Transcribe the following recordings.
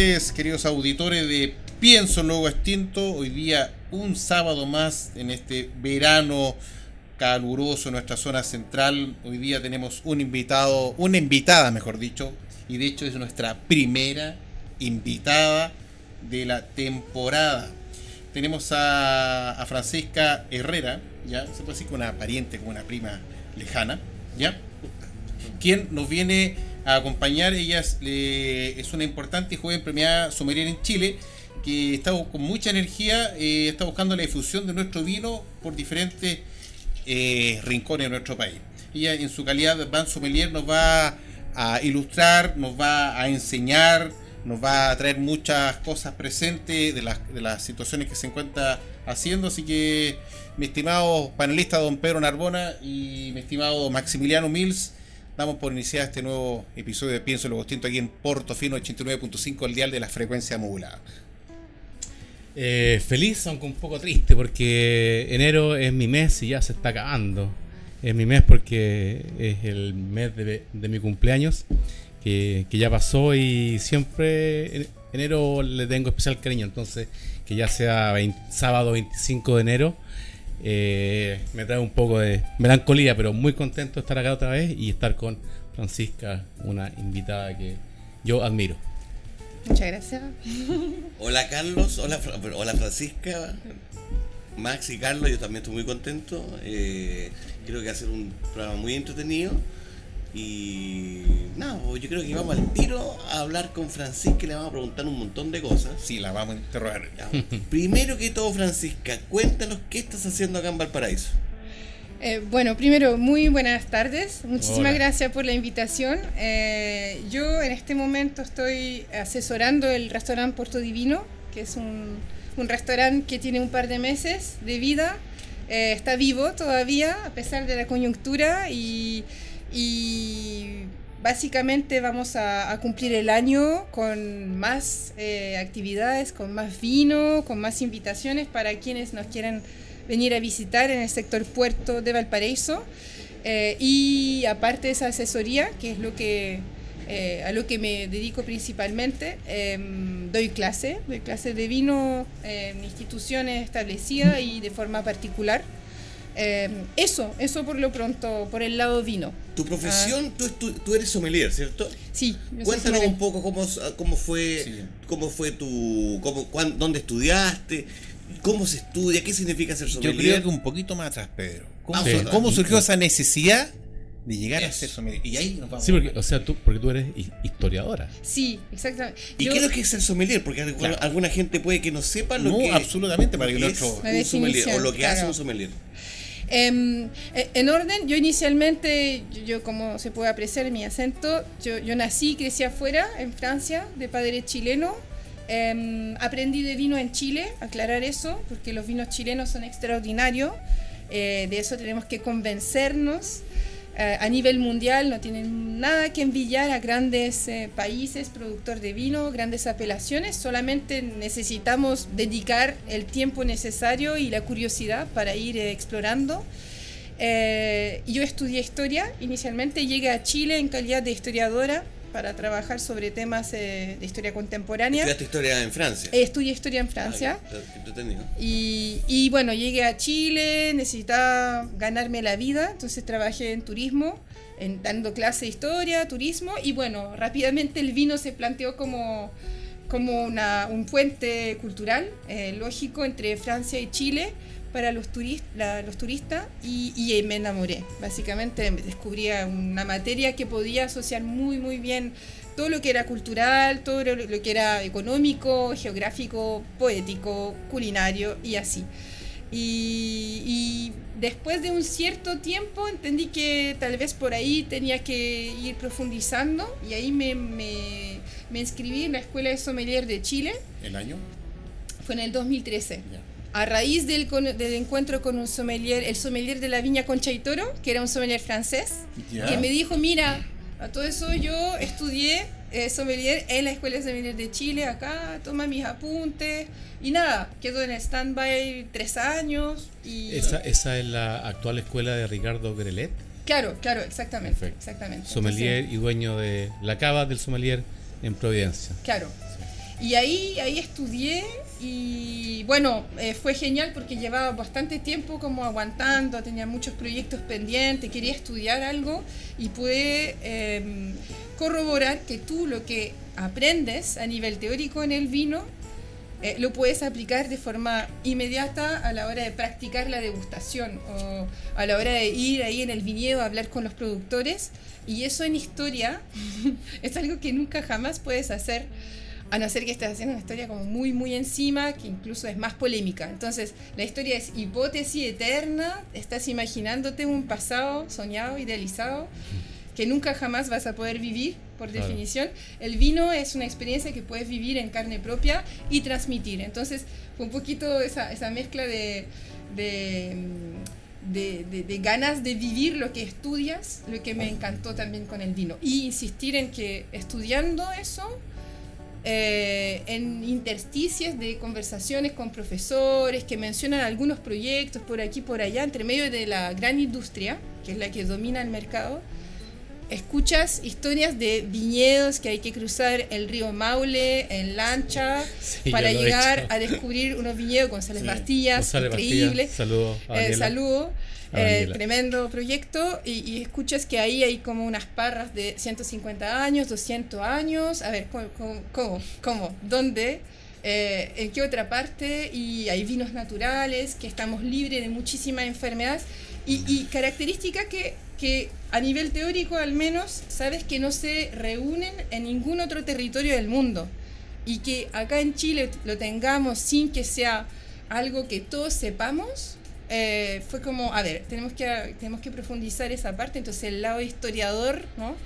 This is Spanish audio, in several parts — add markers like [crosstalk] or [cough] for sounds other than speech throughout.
Queridos auditores de Pienso Luego Extinto. Hoy día un sábado más en este verano caluroso en nuestra zona central. Hoy día tenemos un invitado, una invitada mejor dicho, y de hecho es nuestra primera invitada de la temporada. Tenemos a, Francisca Herrera, ya se puede decir como una pariente, como una prima lejana, ya, quien nos viene a acompañar. Ella es, una importante y joven premiada sommelier en Chile que está con mucha energía, eh, está buscando la difusión de nuestro vino por diferentes eh, rincones de nuestro país. Ella en su calidad de Van Sommelier nos va a ilustrar, nos va a enseñar, nos va a traer muchas cosas presentes de las, de las situaciones que se encuentra haciendo. Así que mi estimado panelista don Pedro Narbona y mi estimado Maximiliano Mills, Damos por iniciar este nuevo episodio de Pienso lo Distinto aquí en Portofino 89.5, el dial de la frecuencia modulada. Eh, feliz, aunque un poco triste, porque enero es mi mes y ya se está acabando. Es mi mes porque es el mes de, mi cumpleaños, que, ya pasó y siempre enero le tengo especial cariño. Entonces, que ya sea sábado 25 de enero, eh, me trae un poco de melancolía, pero muy contento de estar acá otra vez y estar con Francisca, una invitada que yo admiro. Muchas gracias. Hola Carlos, hola, hola Francisca, Max y Carlos, yo también estoy muy contento. Eh, creo que va a ser un programa muy entretenido. Y nada, pues, yo creo que vamos al tiro a hablar con Francisca y le vamos a preguntar un montón de cosas. Sí, la vamos a interrogar. Primero que todo, Francisca, cuéntanos qué estás haciendo acá en Valparaíso. Eh, bueno, primero, muy buenas tardes. Muchísimas gracias por la invitación. Eh, yo en este momento estoy asesorando el restaurante Puerto Divino, que es un, un restaurante que tiene un par de meses de vida. Eh, está vivo todavía, a pesar de la coyuntura, y y básicamente vamos a, cumplir el año con más eh, actividades, con más vino, con más invitaciones para quienes nos quieran venir a visitar en el sector puerto de Valparaíso. Eh, y aparte de esa asesoría, que es lo que, eh, a lo que me dedico principalmente, em, doy clase, doy clase de vino en instituciones establecidas y de forma particular. Em, eso, eso por lo pronto, por el lado vino. Tu profesión, ah. tú, tú, eres sommelier, ¿cierto? Sí. Cuéntanos un poco cómo, cómo fue, cómo fue tu, cómo, dónde estudiaste, cómo se estudia, qué significa ser sommelier. Yo creo que un poquito más atrás, Pedro. ¿Cómo, surgió esa necesidad? de llegar a ser sommelier. Y ahí nos vamos. Sí, porque, o sea, tú, porque tú eres historiadora. Sí, exactamente. ¿Y qué es lo que es ser sommelier? Porque alguna gente puede que no sepa lo que absolutamente, para que, es un sommelier, o lo que hace un sommelier. Em, e, en orden, yo inicialmente, yo, como se puede apreciar en mi acento, yo, yo nací y crecí afuera, en Francia, de padre chileno. Em, aprendí de vino en Chile, aclarar eso, porque los vinos chilenos son extraordinarios. Eh, de eso tenemos que convencernos. Eh, a nivel mundial no tienen nada que envidiar a grandes eh, países productores de vino, grandes apelaciones, solamente necesitamos dedicar el tiempo necesario y la curiosidad para ir eh, explorando. yo estudié historia inicialmente, llegué a Chile en calidad de historiadora para trabajar sobre temas eh, de historia contemporánea. ¿Estudiaste historia en Francia? Eh, estudié historia en Francia. y, y, bueno, llegué a Chile, necesitaba ganarme la vida, entonces trabajé en turismo, en, dando clase de historia, turismo, y bueno, rápidamente el vino se planteó como, como una, un puente cultural eh, lógico entre Francia y Chile para los, los turistas y, y, me enamoré. Básicamente descubrí una materia que podía asociar muy muy bien todo lo que era cultural, todo lo que era económico, geográfico, poético, culinario y así. Y, después de un cierto tiempo entendí que tal vez por ahí tenía que ir profundizando y ahí me, me, inscribí en la Escuela de Sommelier de Chile. ¿El año? Fue en el 2013. A raíz del, del, encuentro con un sommelier, el sommelier de la viña Concha y Toro, que era un sommelier francés, que me dijo, mira, a todo eso yo estudié eh, sommelier en la Escuela de Sommelier de Chile, acá, toma mis apuntes y nada, quedo en stand-by tres años. Y... ¿Esa, ¿Esa es la actual escuela de Ricardo Grelet? Claro, claro, exactamente. exactamente. Sommelier y dueño de la cava del sommelier en Providencia. Claro. Y ahí, ahí estudié y bueno, eh, fue genial porque llevaba bastante tiempo como aguantando, tenía muchos proyectos pendientes, quería estudiar algo y pude em, corroborar que tú lo que aprendes a nivel teórico en el vino eh, lo puedes aplicar de forma inmediata a la hora de practicar la degustación o a la hora de ir ahí en el viñedo a hablar con los productores. Y eso en historia [laughs] es algo que nunca jamás puedes hacer a no ser que estés haciendo una historia como muy, muy encima, que incluso es más polémica. Entonces, la historia es hipótesis eterna, estás imaginándote un pasado soñado, idealizado, que nunca jamás vas a poder vivir, por definición. El vino es una experiencia que puedes vivir en carne propia y transmitir. Entonces, fue un poquito esa, esa mezcla de, de de, de, ganas de vivir lo que estudias, lo que me encantó también con el vino. Y insistir en que estudiando eso eh, en intersticios de conversaciones con profesores que mencionan algunos proyectos por aquí por allá, entre medio de la gran industria, que es la que domina el mercado, escuchas historias de viñedos que hay que cruzar el río Maule en lancha para llegar a descubrir unos viñedos con Sales Bastillas, increíble. Saludo. Eh, saludo. Eh, tremendo proyecto y, escuchas que ahí hay como unas parras de 150 años, 200 años, a ver, ¿cómo? ¿Cómo? ¿Dónde? Eh, ¿En qué otra parte? Y hay vinos naturales, que estamos libres de muchísimas enfermedades y, y características que, que a nivel teórico al menos sabes que no se reúnen en ningún otro territorio del mundo y que acá en Chile lo tengamos sin que sea algo que todos sepamos eh, fue como, a ver, tenemos que, tenemos que profundizar esa parte, entonces el lado historiador ¿no?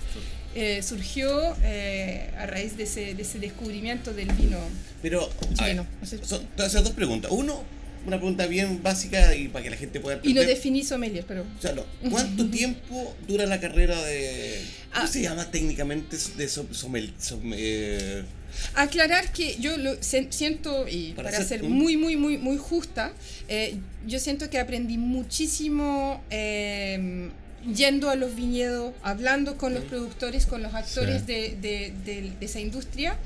Eh, surgió eh, a raíz de ese, de ese, descubrimiento del vino Pero, chileno. son, dos preguntas. Uno, una pregunta bien básica y para que la gente pueda entender. Y lo definí sommelier, pero... ¿Cuánto [laughs] tiempo dura la carrera de... ¿Cómo ah. se llama técnicamente de sommelier? Aclarar que yo lo siento, y para, ser, muy, muy, muy, muy justa, eh, yo siento que aprendí muchísimo em, yendo a los viñedos, hablando con los productores, con los actores de, de, esa industria.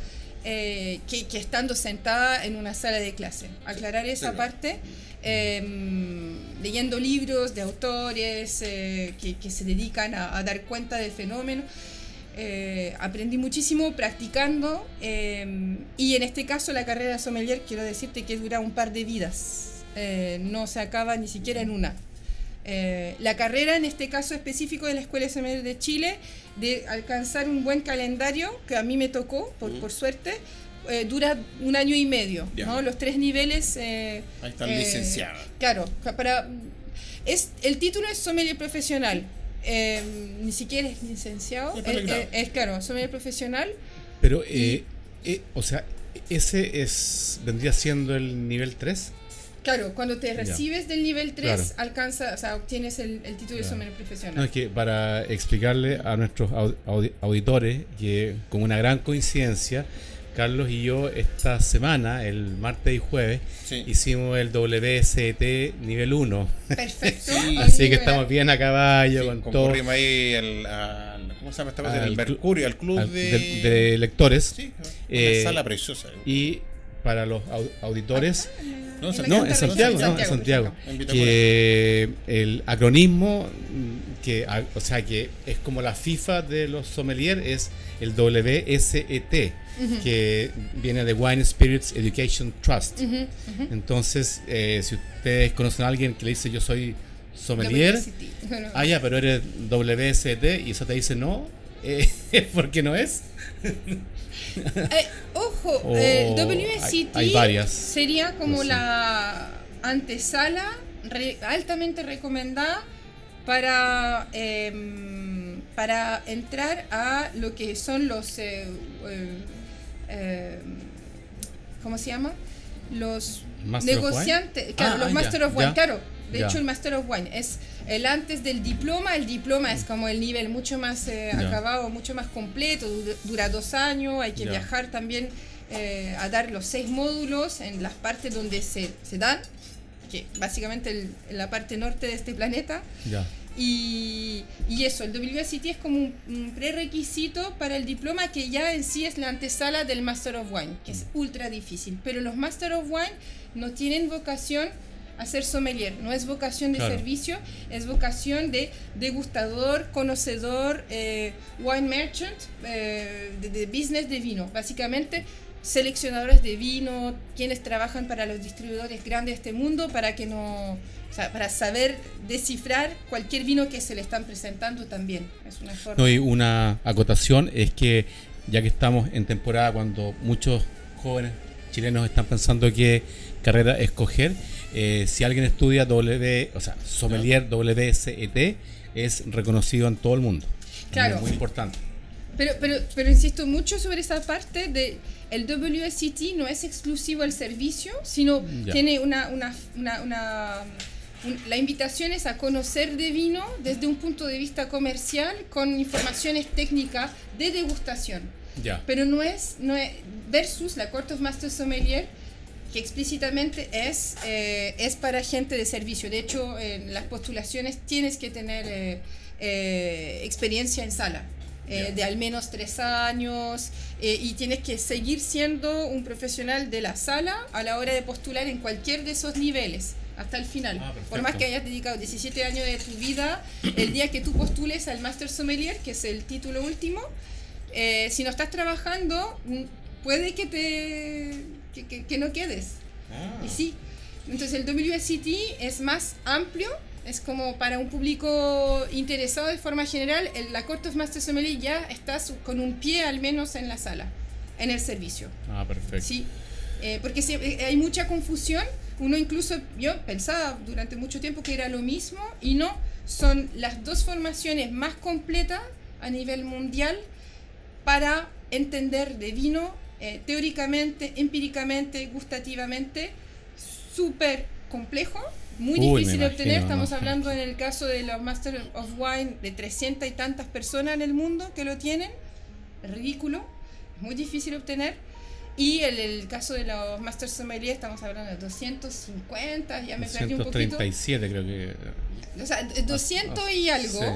Eh, que, estando sentada en una sala de clase. Aclarar esa parte, em, leyendo libros de autores eh, que, que, se dedican a, a, dar cuenta del fenómeno. Eh, aprendí muchísimo practicando eh, y en este caso la carrera sommelier quiero decirte que dura un par de vidas, no se acaba ni siquiera en una. La carrera en este caso específico de la Escuela de Sommelier de Chile, de alcanzar un buen calendario, que a mí me tocó, por, por suerte, dura un año y medio, ¿no? Los tres niveles... Ahí están licenciados. Claro, para... Es, el título es sommelier profesional, eh, ni siquiera es licenciado, es, eh, eh, claro, soy profesional. Pero, o sea, ese es vendría siendo el nivel 3. Claro, cuando te recibes del nivel 3, alcanza, o sea, obtienes el, título de sommelier profesional. No, es que para explicarle a nuestros auditores que con una gran coincidencia Carlos y yo esta semana, el martes y jueves, hicimos el WST nivel 1. Perfecto. [laughs] Así que estamos bien a caballo con todo. ahí al, ¿cómo se llama esta cosa? El Mercurio, al club de... de... lectores. Sí, una eh, sala preciosa. Y para los auditores... No, en Santiago, no, en Santiago. Que el acronismo, que, o sea, que es como la FIFA de los sommeliers, es el WSET que viene de Wine Spirits Education Trust. Entonces, eh, si ustedes conocen a alguien que le dice yo soy sommelier, ah, ya, pero eres WST y eso te dice no, eh, [laughs] porque no es. [laughs] Eh, ojo, [laughs] Oh, hay- hay varias. sería como la antesala re- altamente recomendada para, em, para entrar a lo que son los... eh, eh, eh, ¿Cómo se llama? Los Master of Wine. negociantes, claro, Ah, los ah, Master of Wine, claro. De hecho, el Master of Wine es el antes del diploma. El diploma es como el nivel mucho más eh, acabado, mucho más completo, du- dura dos años, hay que viajar también eh, a dar los seis módulos en las partes donde se, se dan, que básicamente el- en la parte norte de este planeta. Y, y eso, el WSET es como un, un prerequisito para el diploma que ya en sí es la antesala del Master of Wine, que es ultra difícil. Pero los Master of Wine no tienen vocación a ser sommelier, no es vocación de Claro. servicio, es vocación de degustador, conocedor, eh, wine merchant, eh, de, de business de vino. Básicamente, seleccionadores de vino, quienes trabajan para los distribuidores grandes de este mundo, para que no, o sea, para saber descifrar cualquier vino que se le están presentando también. Es una forma. No, y una acotación es que ya que estamos en temporada cuando muchos jóvenes chilenos están pensando qué carrera escoger, eh, si alguien estudia W, o sea, sommelier WSET es reconocido en todo el mundo. Claro. Es muy importante. Pero, pero, pero insisto mucho sobre esa parte de el WSET no es exclusivo al servicio, sino Ya. tiene una, una, una, una- un- la invitación es a conocer de vino desde un punto de vista comercial con informaciones técnicas de degustación. Ya. Pero no es, no es versus la Court of Master Sommelier, que explícitamente es, eh, es para gente de servicio. De hecho, en las postulaciones tienes que tener eh, eh, experiencia en sala. eh, de al menos tres años eh, y tienes que seguir siendo un profesional de la sala a la hora de postular en cualquier de esos niveles hasta el final. Ah. Por más que hayas dedicado 17 años de tu vida, el día que tú postules al Master Sommelier, que es el título último, eh, si no estás trabajando, mm, puede que te que, que- que no quedes. Ah. Y sí. Entonces el WSET es más amplio, es como para un público interesado de forma general. El, la Court of Master Sommelier ya estás con un pie al menos en la sala, en el servicio. Ah, perfecto. Sí, eh, porque eh, hay mucha confusión. Uno incluso, yo pensaba durante mucho tiempo que era lo mismo y no, son las dos formaciones más completas a nivel mundial para entender de vino eh, teóricamente, empíricamente, gustativamente, súper complejo, muy Uy, difícil de imagino, obtener. Estamos ¿no? hablando en el caso de los Master of Wine de 300 y tantas personas en el mundo que lo tienen. Ridículo, muy difícil de obtener. Y el, el caso de los Master Sommelier, estamos hablando de 250, ya me perdí un poquito. 237 creo que. O sea, 200 y algo. Sí.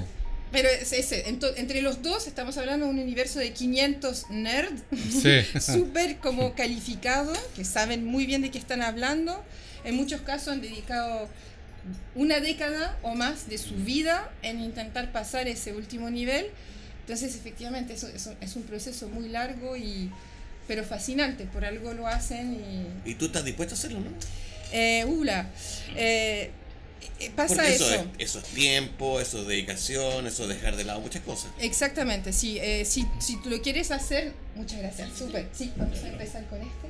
Pero es ese, entre los dos estamos hablando de un universo de 500 nerds, Sí. [laughs] súper como calificado, que saben muy bien de qué están hablando. En muchos casos han dedicado una década o más de su vida en intentar pasar ese último nivel. Entonces, efectivamente, eso, eso es un proceso muy largo y pero fascinante. Por algo lo hacen y... ¿Y tú estás dispuesto a hacerlo, no? Eh, Ula, eh, pasa Porque eso. eso, es, eso es tiempo, eso es dedicación, eso es dejar de lado muchas cosas. Exactamente, sí. eh, si, si tú lo quieres hacer, muchas gracias, súper. Sí, vamos a empezar con este.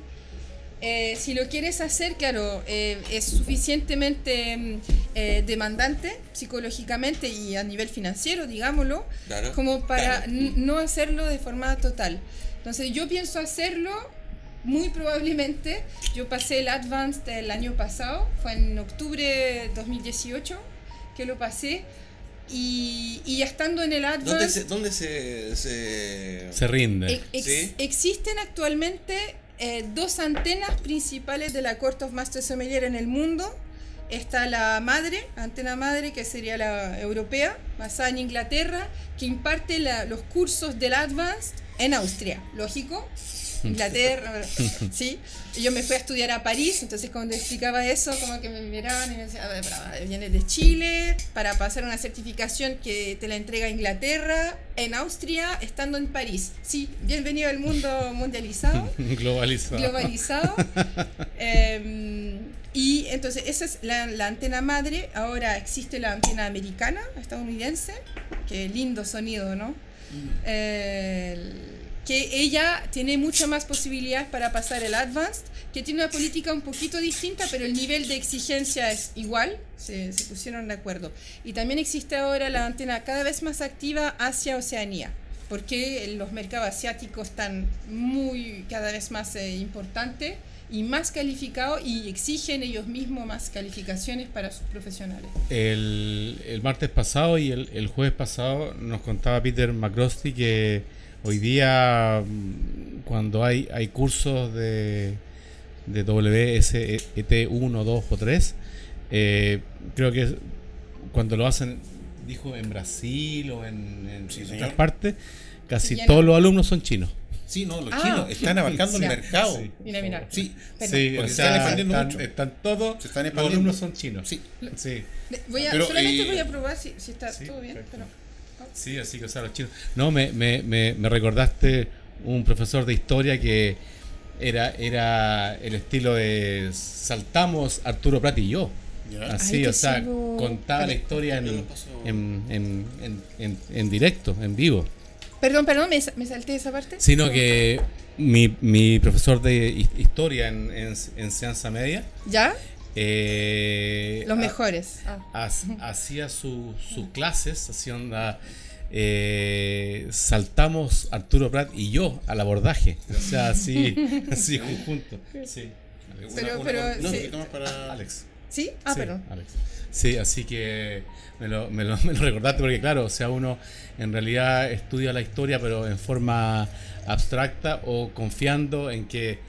Eh, si lo quieres hacer, claro, eh, es suficientemente mm, eh, demandante psicológicamente y a nivel financiero, digámoslo, Claro. como para Claro. no hacerlo de forma total. Entonces yo pienso hacerlo muy probablemente. Yo pasé el Advanced el año pasado, fue en octubre de 2018 que lo pasé. Y, y ya estando en el ¿Dónde Advanced, se, dónde se, se- Se rinde. ex- ex- Sí. existen actualmente eh, dos antenas principales de la Court of Master Sommelier en el mundo. Está la madre, antena madre, que sería la europea, basada en Inglaterra, que imparte la- los cursos del Advanced en Austria, lógico. [laughs] Inglaterra, sí. Y yo me fui a estudiar a París, entonces cuando explicaba eso, como que me miraban y me decían, "A ver, pero vienes de Chile para pasar una certificación que te la entrega Inglaterra en Austria, estando en París. Sí, bienvenido al mundo mundializado [laughs] Globalizado. globalizado. [laughs] Eh, y entonces esa es la, la antena madre. Ahora existe la antena americana, estadounidense. Qué lindo sonido, ¿no? Que ella tiene mucho más posibilidades para pasar el Advanced, que tiene una política un poquito distinta, pero el nivel de exigencia es igual, se, se pusieron de acuerdo. Y también existe ahora la antena cada vez más activa hacia Oceanía, porque los mercados asiáticos están muy, cada vez más eh, importantes y más calificados y exigen ellos mismos más calificaciones para sus profesionales. El, el martes pasado y el, el, jueves pasado nos contaba Peter McCrosty que Hoy día, mm, cuando hay, hay cursos de, de WSET 1, 2 o 3, eh, creo que cuando lo hacen, dijo en Brasil o en, en otras partes, casi todos los alumnos son chinos. Sí, no, los ah, chinos están abarcando el mercado. Mira, mira. Sí, sí o sea, están expandiendo mucho. Están todos, se están los alumnos son chinos. Sí. sí. Voy a, solamente eh, voy a probar si, si está todo bien. Pero... Sí, así que, o sea, los chinos. No, me, me, me, me recordaste un profesor de historia que era, era el estilo de saltamos Arturo Prat y yo. Así, o sea, contaba la historia en, en, en, en, directo, en vivo. Perdón, perdón, me, me salté esa parte. Sino que mi, mi profesor de historia en, en, enseñanza media. ¿Ya? Eh, Los mejores. Ah. hacía sus clases, hacía onda. Eh, saltamos Arturo Prat y yo al abordaje. O sea, así, [laughs] así juntos. Sí. Pero, pero, no, sí. para Alex. ¿Sí? Ah, perdón. Alex. Sí, así que me lo, me, lo, [laughs] me lo recordaste porque, claro, o sea, uno en realidad estudia la historia, pero en forma abstracta o confiando en que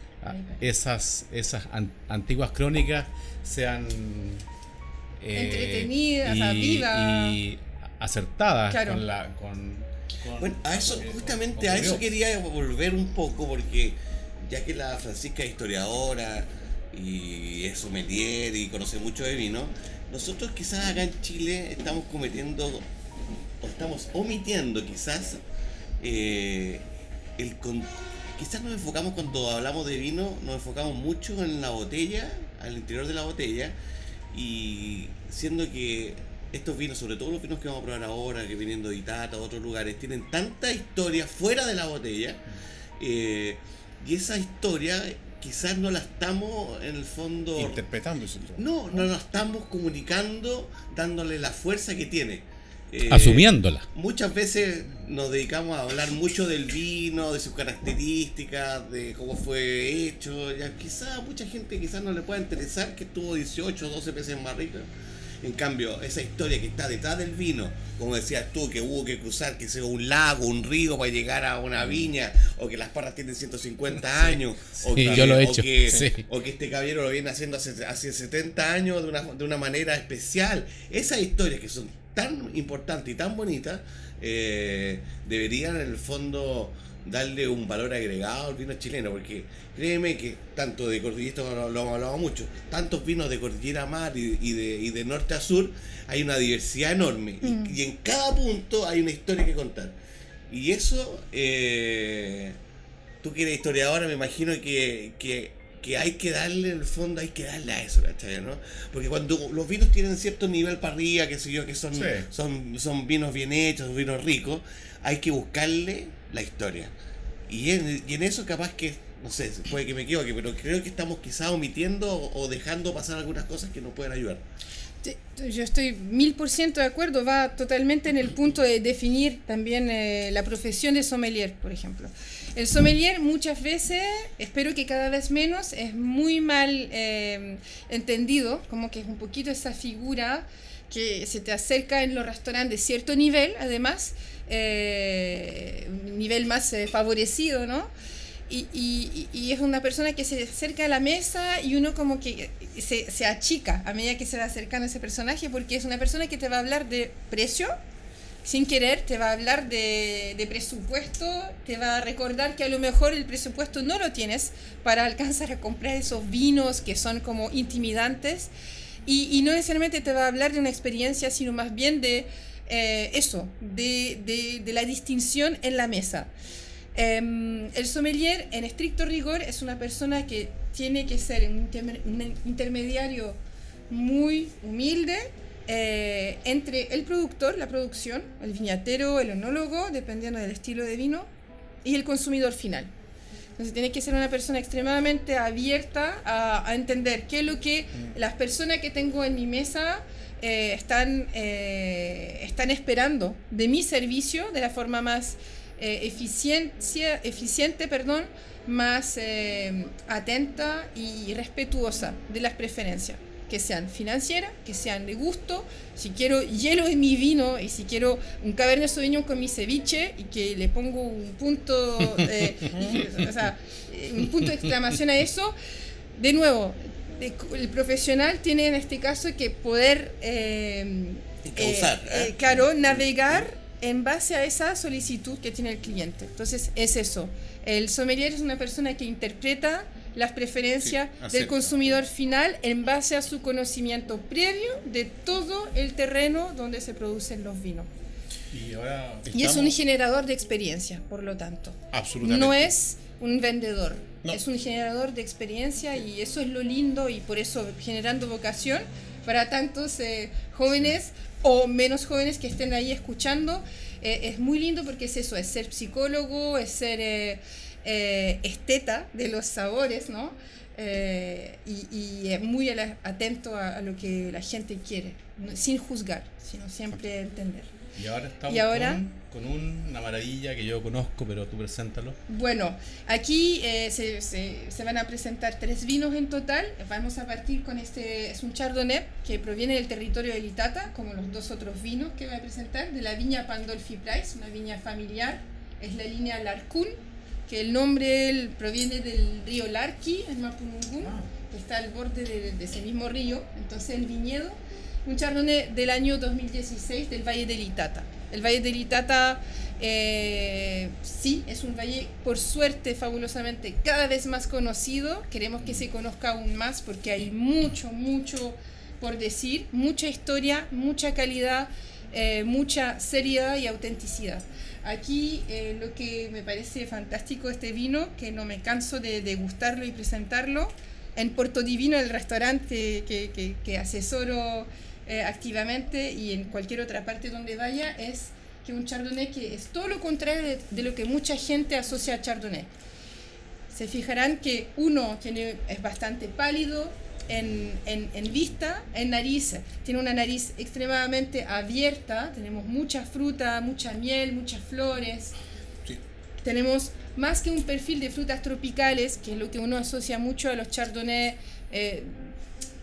esas, esas antiguas crónicas sean eh, entretenidas, vivas y acertadas con la con, bueno, a eso justamente a eso quería volver un poco porque ya que la Francisca es historiadora y es sommelier y conoce mucho de vino, nosotros quizás acá en Chile estamos cometiendo o estamos omitiendo quizás eh, el, quizás nos enfocamos cuando hablamos de vino, nos enfocamos mucho en la botella, al interior de la botella, y siendo que estos vinos, sobre todo los vinos que vamos a probar ahora, que vienen de Itata, otros lugares, tienen tanta historia fuera de la botella, eh, y esa historia quizás no la estamos en el fondo interpretando no no la estamos comunicando dándole la fuerza que tiene eh, asumiéndola. Muchas veces nos dedicamos a hablar mucho del vino, de sus características, de cómo fue hecho. Ya quizás mucha gente quizás no le pueda interesar que estuvo 18 o 12 veces más rica. En cambio, esa historia que está detrás del vino, como decías tú, que hubo que cruzar, que sea un lago, un río para llegar a una viña, o que las parras tienen 150 años, o, que, yo lo he hecho. O, que, este caballero lo viene haciendo hace, hace 70 años de una, de una manera especial. Esas historias que son tan importante y tan bonita, eh, deberían en el fondo darle un valor agregado al vino chileno, porque créeme que tanto de cordillera, lo, lo hemos hablado mucho, tantos vinos de cordillera mar y, de, y de norte a sur, hay una diversidad enorme y, mm. en cada punto hay una historia que contar. Y eso, eh, tú que eres historiadora, me imagino que, que que hay que darle, en el fondo, hay que darle a eso, ¿cachai? ¿no? Porque cuando los vinos tienen cierto nivel para arriba, que sé yo, que son, son, son vinos bien hechos, vinos ricos, hay que buscarle la historia. Y en, y en eso capaz que, no sé, puede que me equivoque, pero creo que estamos quizás omitiendo o dejando pasar algunas cosas que nos pueden ayudar. Yo estoy mil por ciento de acuerdo, va totalmente en el punto de definir también eh, la profesión de sommelier, por ejemplo. El sommelier muchas veces, espero que cada vez menos, es muy mal eh, entendido, como que es un poquito esa figura que se te acerca en los restaurantes de cierto nivel, además, eh, nivel más eh, favorecido, ¿no? Y, es una persona que se acerca a la mesa y uno como que se, se achica a medida que se va acercando a ese personaje porque es una persona que te va a hablar de precio, sin querer te va a hablar de, presupuesto, te va a recordar que a lo mejor el presupuesto no lo tienes para alcanzar a comprar esos vinos que son como intimidantes y, no necesariamente te va a hablar de una experiencia, sino más bien de eh, eso, de, la distinción en la mesa. Eh, el sommelier, en estricto rigor, es una persona que tiene que ser un, un intermediario muy humilde, eh, entre el productor, la producción, el viñatero, el onólogo, dependiendo del estilo de vino, y el consumidor final. Entonces tiene que ser una persona extremadamente abierta a, entender qué es lo que mm. las personas que tengo en mi mesa eh, están, eh, están esperando de mi servicio de la forma más eficiencia, eficiente, perdón, más atenta y respetuosa de las preferencias que sean financieras, que sean de gusto. Si quiero hielo en mi vino y si quiero un Cabernet Sauvignon con mi ceviche y que le pongo un punto, eh, [laughs] o sea, un punto de exclamación a eso, de nuevo, el profesional tiene en este caso que poder, eh, eh, claro, navegar en base a esa solicitud que tiene el cliente. Entonces, es eso. El sommelier es una persona que interpreta las preferencias del consumidor final en base a su conocimiento previo de todo el terreno donde se producen los vinos. Y, es un generador de experiencia, por lo tanto. Absolutamente. No es un vendedor, es un generador de experiencia y eso es lo lindo y por eso generando vocación para tantos eh, jóvenes o menos jóvenes que estén ahí escuchando. Eh, es muy lindo porque es eso, es ser psicólogo, es ser... Eh, eh, esteta de los sabores, ¿no? Y, es muy atento a, lo que la gente quiere, sin juzgar, sino siempre entender. Y ahora estamos con, una maravilla que yo conozco, pero tú preséntalo. Bueno, aquí eh, se, se, van a presentar tres vinos en total. Vamos a partir con este, es un Chardonnay que proviene del territorio de Litata, como los dos otros vinos que voy a presentar, de la viña Pandolfi Price, una viña familiar. Es la línea Larcún que el nombre proviene del río Larqui, en Mapudungun, ah. que está al borde de, ese mismo río. Entonces el viñedo, un chardonnay del año 2016 del Valle del Itata. El Valle del Itata, eh, sí, es un valle, por suerte, fabulosamente, cada vez más conocido. Queremos que se conozca aún más porque hay mucho, mucho por decir, mucha historia, mucha calidad, eh, mucha seriedad y autenticidad. Aquí eh, lo que me parece fantástico este vino, que no me canso de degustarlo y presentarlo, en Puerto Divino, el restaurante que, que, asesoro eh, activamente y en cualquier otra parte donde vaya, es que un chardonnay que es todo lo contrario de, lo que mucha gente asocia a chardonnay. Se fijarán que uno tiene, es bastante pálido, en, en, vista, en nariz. Tiene una nariz extremadamente abierta, tenemos mucha fruta, mucha miel, muchas flores. Tenemos más que un perfil de frutas tropicales, que es lo que uno asocia mucho a los chardonnay eh,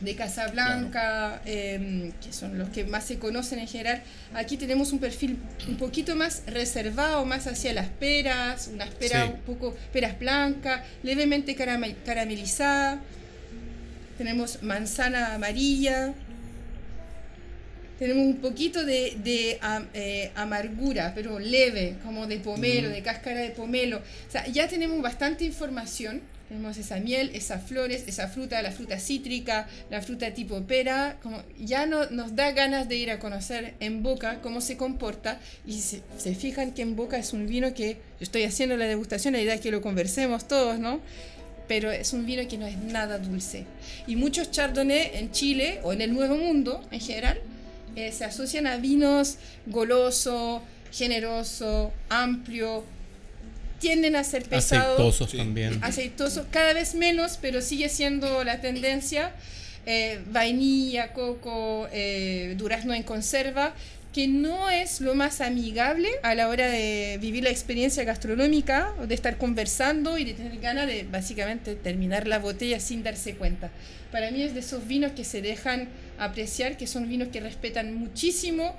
de Casablanca, em, que son los que más se conocen en general. Aquí tenemos un perfil un poquito más reservado, más hacia las peras, unas peras un poco, peras blancas, levemente caramelizadas tenemos manzana amarilla, tenemos un poquito de, eh, amargura, pero leve, como de pomelo, de cáscara de pomelo. O sea, ya tenemos bastante información. Tenemos esa miel, esas flores, esa fruta, la fruta cítrica, la fruta tipo pera. Como ya no, nos da ganas de ir a conocer en boca cómo se comporta. Y se, se fijan que en boca es un vino que yo estoy haciendo la degustación, la idea es que lo conversemos todos, ¿no? pero es un vino que no es nada dulce. Y muchos chardonnay en Chile o en el Nuevo Mundo en general eh, se asocian a vinos goloso, generoso, amplio, tienden a ser pesados. Aceitosos también. Aceitosos, cada vez menos, pero sigue siendo la tendencia. Eh, vainilla, coco, eh, durazno en conserva, que no es lo más amigable a la hora de vivir la experiencia gastronómica, o de estar conversando y de tener ganas de básicamente terminar la botella sin darse cuenta. Para mí es de esos vinos que se dejan apreciar, que son vinos que respetan muchísimo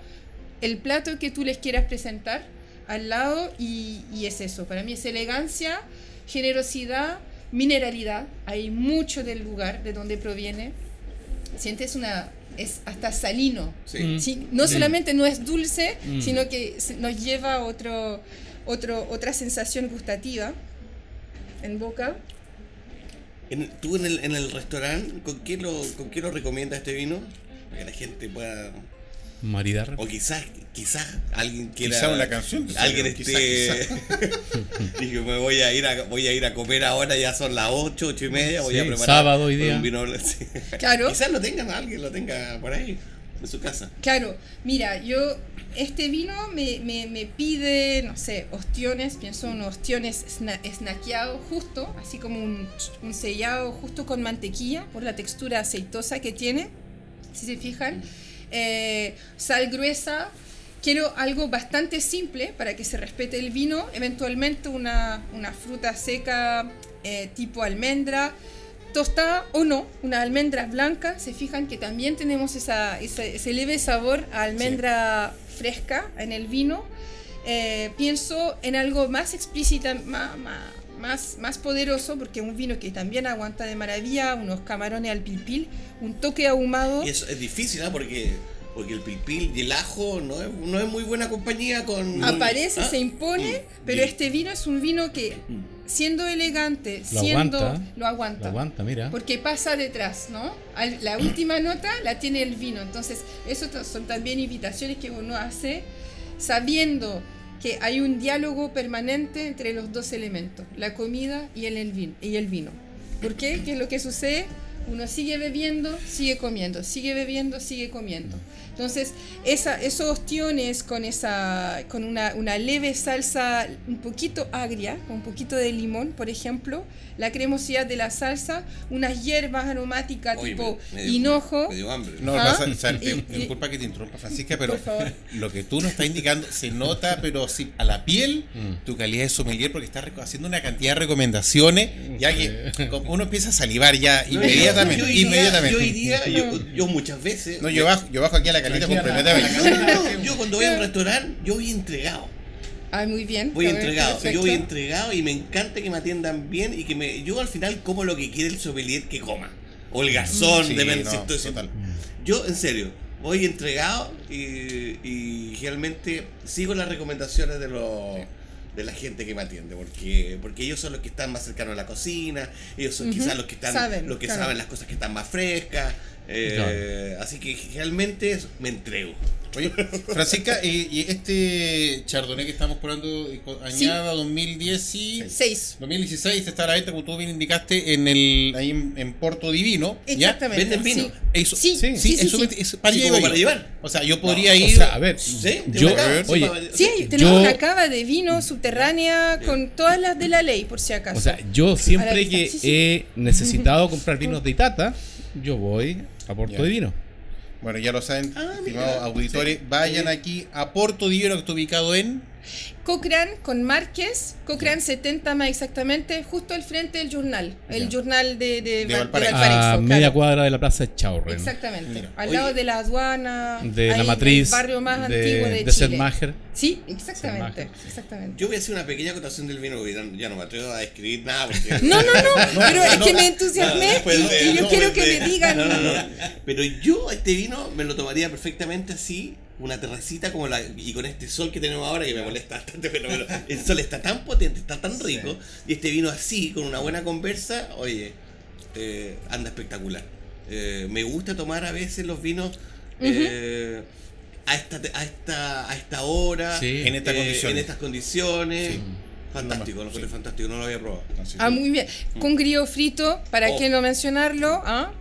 el plato que tú les quieras presentar al lado y, y es eso. Para mí es elegancia, generosidad, mineralidad. Hay mucho del lugar de donde proviene. Sientes una es hasta salino. Mm. No solamente no es dulce, mm. sino que nos lleva a otro, otro, otra sensación gustativa en boca. ¿Tú en el, en el restaurante, ¿con qué, lo, ¿con qué lo recomiendas este vino? Para que la gente pueda Maridar. O quizás, quizás alguien quiera. Quizás una canción. Alguien esté. [laughs] Dije, me voy a ir a, voy a ir a comer ahora, ya son las 8, 8 y media, voy a preparar. Sábado hoy día. Un vino, [laughs] Claro. Quizás lo tengan, alguien lo tenga por ahí. en su casa. Claro, mira, yo, este vino me, me, me pide, no sé, ostiones, pienso unos ostiones sna snackeados justo, así como un, un sellado justo con mantequilla, por la textura aceitosa que tiene, si se fijan. Eh, sal gruesa, quiero algo bastante simple para que se respete el vino, eventualmente una, una fruta seca eh, tipo almendra, tostada o no, una almendra blanca, se fijan que también tenemos esa, esa- ese leve sabor a almendra fresca en el vino. Eh, pienso en algo más explícita, ma- más, más poderoso, porque un vino que también aguanta de maravilla, unos camarones al pilpil, un toque ahumado. Y eso es difícil. Porque, porque el pilpil y el ajo no es, no es muy buena compañía con... aparece, ¿Ah? se impone, Mm, pero este vino es un vino que, siendo elegante, Lo siendo. aguanta. Lo aguanta. Lo aguanta, mira. Porque pasa detrás, ¿no? La última nota la tiene el vino. Entonces, eso son también invitaciones que uno hace sabiendo que hay un diálogo permanente entre los dos elementos, la comida y el, el vino, y el vino. ¿Por qué? ¿Qué es lo que sucede? Uno sigue bebiendo, sigue comiendo, sigue bebiendo, sigue comiendo. Entonces, esa, esos ostiones con, esa, con una, una leve salsa un poquito agria, con un poquito de limón, por ejemplo, la cremosidad de la salsa, unas hierbas aromáticas Oye, tipo me- me dio- hinojo. Me dio hambre. No, Ah, pasa, o sea, y- [laughs] te- y- disculpa que te interrumpa, Francisca, pero lo que tú nos estás indicando se nota, pero sí, a la piel, Mm. tu calidad de sommelier, porque estás haciendo una cantidad de recomendaciones, ya que como uno empieza a salivar ya No, inmediatamente. Yo, yo inmediatamente. yo iría, yo, yo muchas veces... no, yo bajo, yo bajo aquí a la No, no, yo cuando voy a un restaurante, yo voy entregado. Ah, muy bien. Voy entregado, perfecto. yo voy entregado y me encanta que me atiendan bien y que me yo al final como lo que quiere el sommelier que coma. O el garzón, Sí, depende no, si estoy- total. Yo, en serio, voy entregado y, y realmente sigo las recomendaciones de los de la gente que me atiende, porque porque ellos son los que están más cercanos a la cocina, ellos son quizás los que están saben, los que claro. saben las cosas que están más frescas. Eh, Así que realmente me entrego. Oye, Francisca, eh, y este chardonnay que estamos probando, eh, añada 2010 y... Seis. 2016 está a la venta, como tú bien indicaste, en el ahí en, en Porto Divino. Exactamente. ¿Venden vino? sí. Eso, Sí, sí, sí, sí, eso sí. eso- para, Sí, iba para llevar. O sea, yo podría O ir. sea, a ver, ¿Sí? ¿De yo, oye, Sí, tenemos Yo- una cava de vino subterránea con todas las de la ley, por si acaso. O sea, yo siempre que sí, sí. he necesitado comprar vinos de Itata, yo voy a Porto Ya. Divino. Bueno, ya lo saben, Ah, estimados auditores, vayan aquí a Porto Divino, que está ubicado en. Cochrane con Márquez, Cochrane 70 más exactamente, justo al frente del Journal, el. Journal de, de, De Val- de Valparaíso. A media cuadra de la plaza de Chaurren. Exactamente, Mira. al Oye, lado de la aduana, De la matriz el barrio más de, antiguo de, de Chile. Sí, exactamente, exactamente. Yo voy a hacer una pequeña acotación del vino, porque ya, no me atrevo a escribir nada. Porque... [laughs] No, no, no, [laughs] pero es que me entusiasmé y, de- y yo no, quiero que de- me digan. No, no, no. Pero yo este vino me lo tomaría perfectamente así, una terracita como la y con este sol que tenemos ahora que me molesta bastante, pero, pero el sol está tan potente, está tan rico y este vino así con una buena conversa, oye, eh, anda espectacular. Eh, me gusta tomar a veces los vinos eh, a esta a esta a esta hora, Sí. En estas eh, condiciones. en estas condiciones. Sí. Fantástico, lo encontré fantástico, no lo había probado. Así Ah, que- muy bien. Con grillo frito, ¿para Oh. qué no mencionarlo? ¿Ah?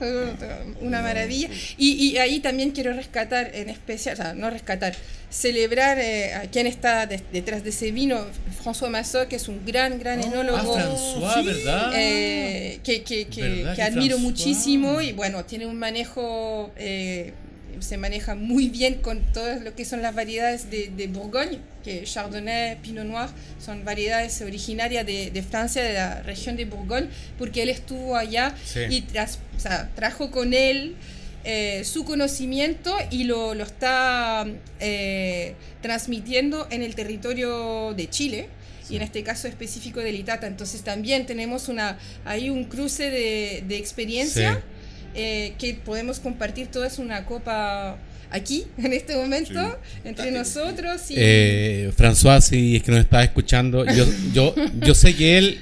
Una maravilla. Y, y ahí también quiero rescatar, en especial, o sea, no rescatar, celebrar eh, a quien está de- detrás de ese vino, François Massot, que es un gran, gran enólogo. Ah, François, ¿verdad? eh, que, que, que, ¿Verdad que que admiro François? muchísimo y bueno, tiene un manejo, eh, se maneja muy bien con todo lo que son las variedades de, de Bourgogne, que Chardonnay, Pinot Noir, son variedades originarias de, de Francia, de la región de Bourgogne, porque él estuvo allá Sí. y tras- o sea, trajo con él eh, su conocimiento y lo, lo está eh, transmitiendo en el territorio de Chile y en este caso específico del Itata. Entonces también tenemos una ahí un cruce de, de experiencia Sí. Eh, que podemos compartir todas una copa aquí, [laughs] en este momento, Sí. entre nosotros. Y, Eh, François, si es que nos está escuchando, yo, yo, [laughs] yo sé que él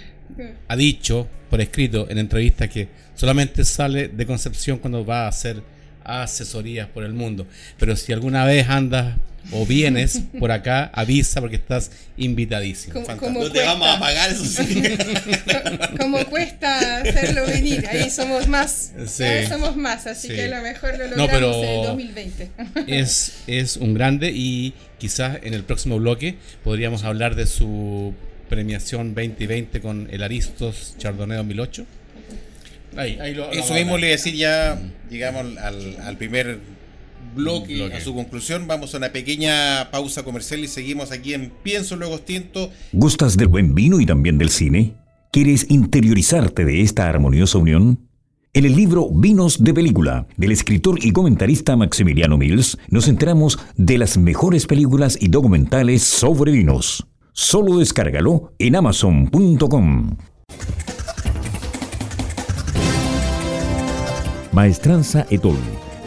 ha dicho por escrito en entrevistas que solamente sale de Concepción cuando va a hacer asesorías por el mundo. Pero si alguna vez andas o vienes por acá, avisa porque estás invitadísimo. no te vamos a pagar eso sí. [laughs] como cuesta hacerlo venir, ahí somos más. somos más, así que a lo mejor lo logramos en el 2020. [laughs] Es, es un grande y quizás en el próximo bloque podríamos hablar de su premiación 2020 con el Aristos Chardonnay 2008. Ahí, ahí lo, Eso mismo le decir ya, llegamos al, al primer bloque, a su conclusión. Vamos a una pequeña pausa comercial y seguimos aquí en Pienso Luego Tinto. ¿Gustas del buen vino y también del cine? ¿Quieres interiorizarte de esta armoniosa unión? En el libro Vinos de Película, del escritor y comentarista Maximiliano Mills, nos enteramos de las mejores películas y documentales sobre vinos. Solo descárgalo en amazon.com. Maestranza Etol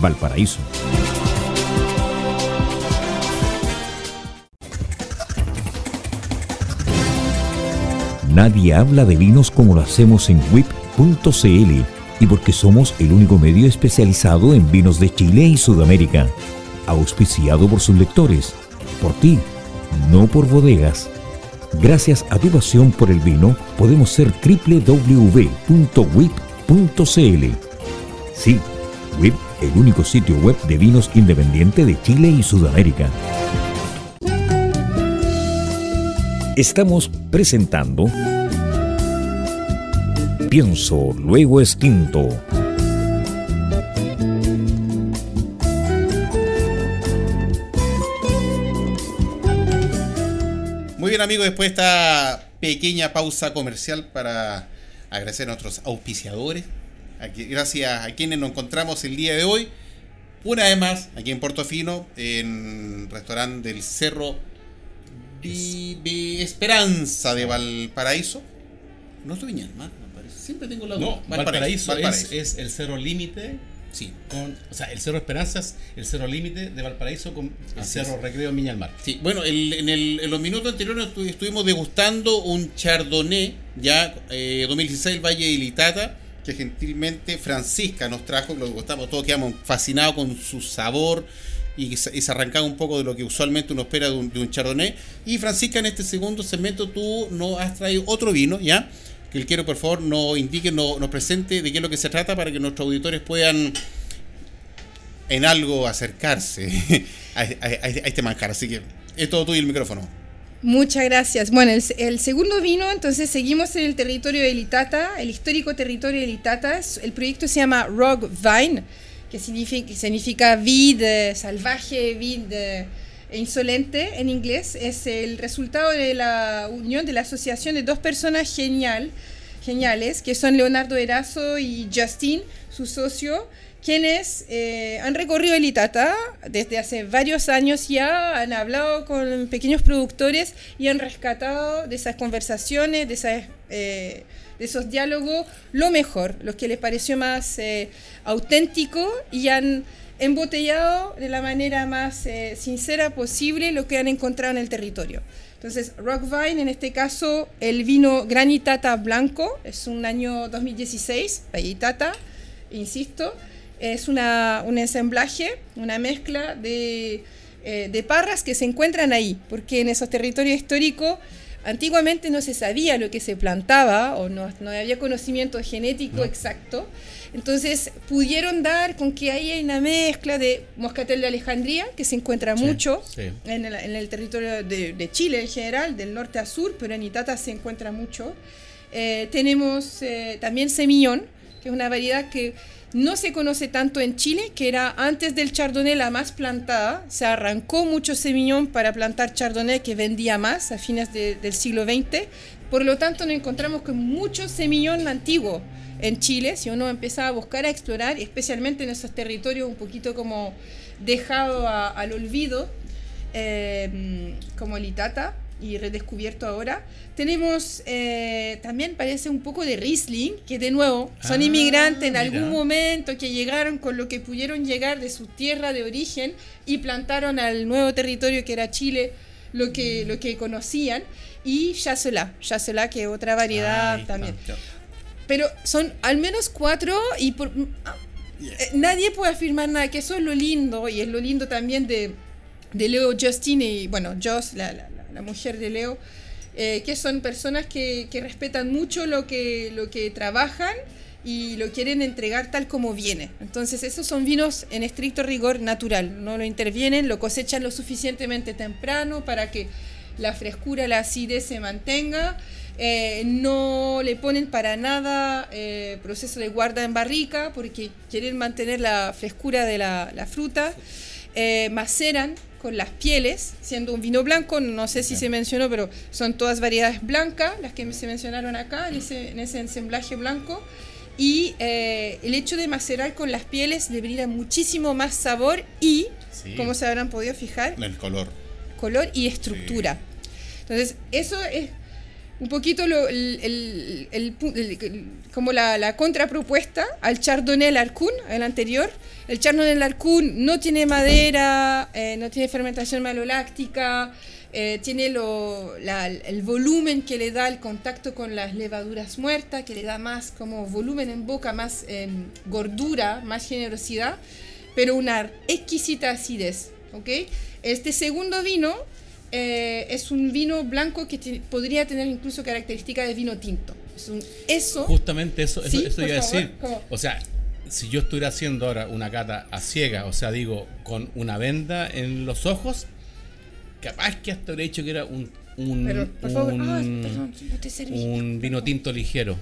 Valparaíso. Nadie habla de vinos como lo hacemos en WIP.cl y porque somos el único medio especializado en vinos de Chile y Sudamérica, auspiciado por sus lectores, por ti, no por bodegas. Gracias a tu pasión por el vino, podemos ser www.wip.cl. Sí, WIP el único sitio web de vinos independiente de Chile y Sudamérica. Estamos presentando Pienso, luego extinto. Muy bien amigos, después de esta pequeña pausa comercial para agradecer a nuestros auspiciadores, gracias a quienes nos encontramos el día de hoy. Una vez más, aquí en Portofino, en restaurante del Cerro de, Esperanza de Valparaíso. No estoy bien, me parece. Siempre tengo la duda. Valparaíso, Es, el Cerro Límite. Sí. Con, o sea, el Cerro Esperanza es el Cerro Límite de Valparaíso con el Cerro Recreo Miña Mar. Sí, bueno, en, en, los minutos anteriores estuvimos degustando un Chardonnay, ya 2016, eh, el Valle de Litata que gentilmente Francisca nos trajo, lo gustamos, todos quedamos fascinados con su sabor y, se arrancaba un poco de lo que usualmente uno espera de un, chardonnay. Y Francisca, en este segundo segmento tú nos has traído otro vino, ¿ya? Que el quiero por favor nos indique, nos, nos presente de qué es lo que se trata para que nuestros auditores puedan en algo acercarse [laughs] a, este manjar. Así que es todo tuyo el micrófono. Muchas gracias. Bueno, el, segundo vino, entonces seguimos en el territorio de Litata, el histórico territorio de Litata. El proyecto se llama Rock Vine, que significa, significa vid salvaje, vid e insolente en inglés. Es el resultado de la unión, de la asociación de dos personas genial, geniales, que son Leonardo Erazo y Justin, su socio quienes eh, han recorrido el Itata desde hace varios años ya, han hablado con pequeños productores y han rescatado de esas conversaciones, de, eh, de esos diálogos, lo mejor, lo que les pareció más eh, auténtico y han embotellado de la manera más sincera posible lo que han encontrado en el territorio. Entonces, Rockvine, en este caso, el vino Granitata Blanco, es un año 2016, Itata, insisto, es una, un ensamblaje, una mezcla de, eh, de, parras que se encuentran ahí, porque en esos territorios históricos antiguamente no se sabía lo que se plantaba o no, no había conocimiento genético exacto. Entonces pudieron dar con que ahí hay una mezcla de moscatel de Alejandría, que se encuentra mucho En, el, en, el, territorio de, de, Chile en general, del norte a sur, pero en Itata se encuentra mucho. Eh, tenemos eh, también semillón, que es una variedad que no se conoce tanto en Chile, que era antes del chardonnay la más plantada. Se arrancó mucho semillón para plantar chardonnay que vendía más a fines del siglo XX. Por lo tanto, nos encontramos con mucho semillón antiguo en Chile, si uno empieza a buscar, a explorar, especialmente en esos territorios un poquito como dejado al olvido, eh, como el Itata y redescubierto ahora. Tenemos eh, también parece un poco de Riesling, que de nuevo son Ah, inmigrantes en algún mira. momento que llegaron con lo que pudieron llegar de su tierra de origen y plantaron al nuevo territorio que era Chile lo que, lo que conocían. Y Chasselas, Chasselas que es otra variedad está. también. Pero son al menos cuatro y por, ah, eh, nadie puede afirmar nada, que eso es lo lindo y es lo lindo también de, de Leo Justin y, bueno, Joss, la, la- la- mujer de Leo, eh, que son personas que, que respetan mucho lo que, lo que trabajan y lo quieren entregar tal como viene. Entonces, esos son vinos en estricto rigor natural, no lo intervienen, lo cosechan lo suficientemente temprano para que la frescura, la acidez se mantenga. Eh, no le ponen para nada eh, proceso de guarda en barrica porque quieren mantener la frescura de la, la fruta. Eh, maceran con las pieles, siendo un vino blanco, no sé si se mencionó, pero son todas variedades blancas, las que se mencionaron acá, en ese, en ese ensamblaje blanco. Y eh, el hecho de macerar con las pieles le brinda muchísimo más sabor y, Sí. como se habrán podido fijar, El color. color y estructura. Entonces, eso es un poquito lo- el- el- como la, la contrapropuesta al Chardonnay Larcún, el anterior. El Chardonnay Larcún no tiene madera, eh, no tiene fermentación maloláctica, eh, tiene lo, la- el volumen que le da el contacto con las levaduras muertas, que le da más como volumen en boca, más em, gordura, más generosidad, pero una exquisita acidez. ¿ok? Este segundo vino eh, es un vino blanco que podría tener incluso características de vino tinto. Es un- eso, Justamente eso, eso, Sí, eso por iba a decir. O sea, si yo estuviera haciendo ahora una cata a ciega, o sea, digo, con una venda en los ojos, capaz que hasta habría dicho que era un, un, pero por favor, un, ah, perdón, no serví. un vino tinto ligero.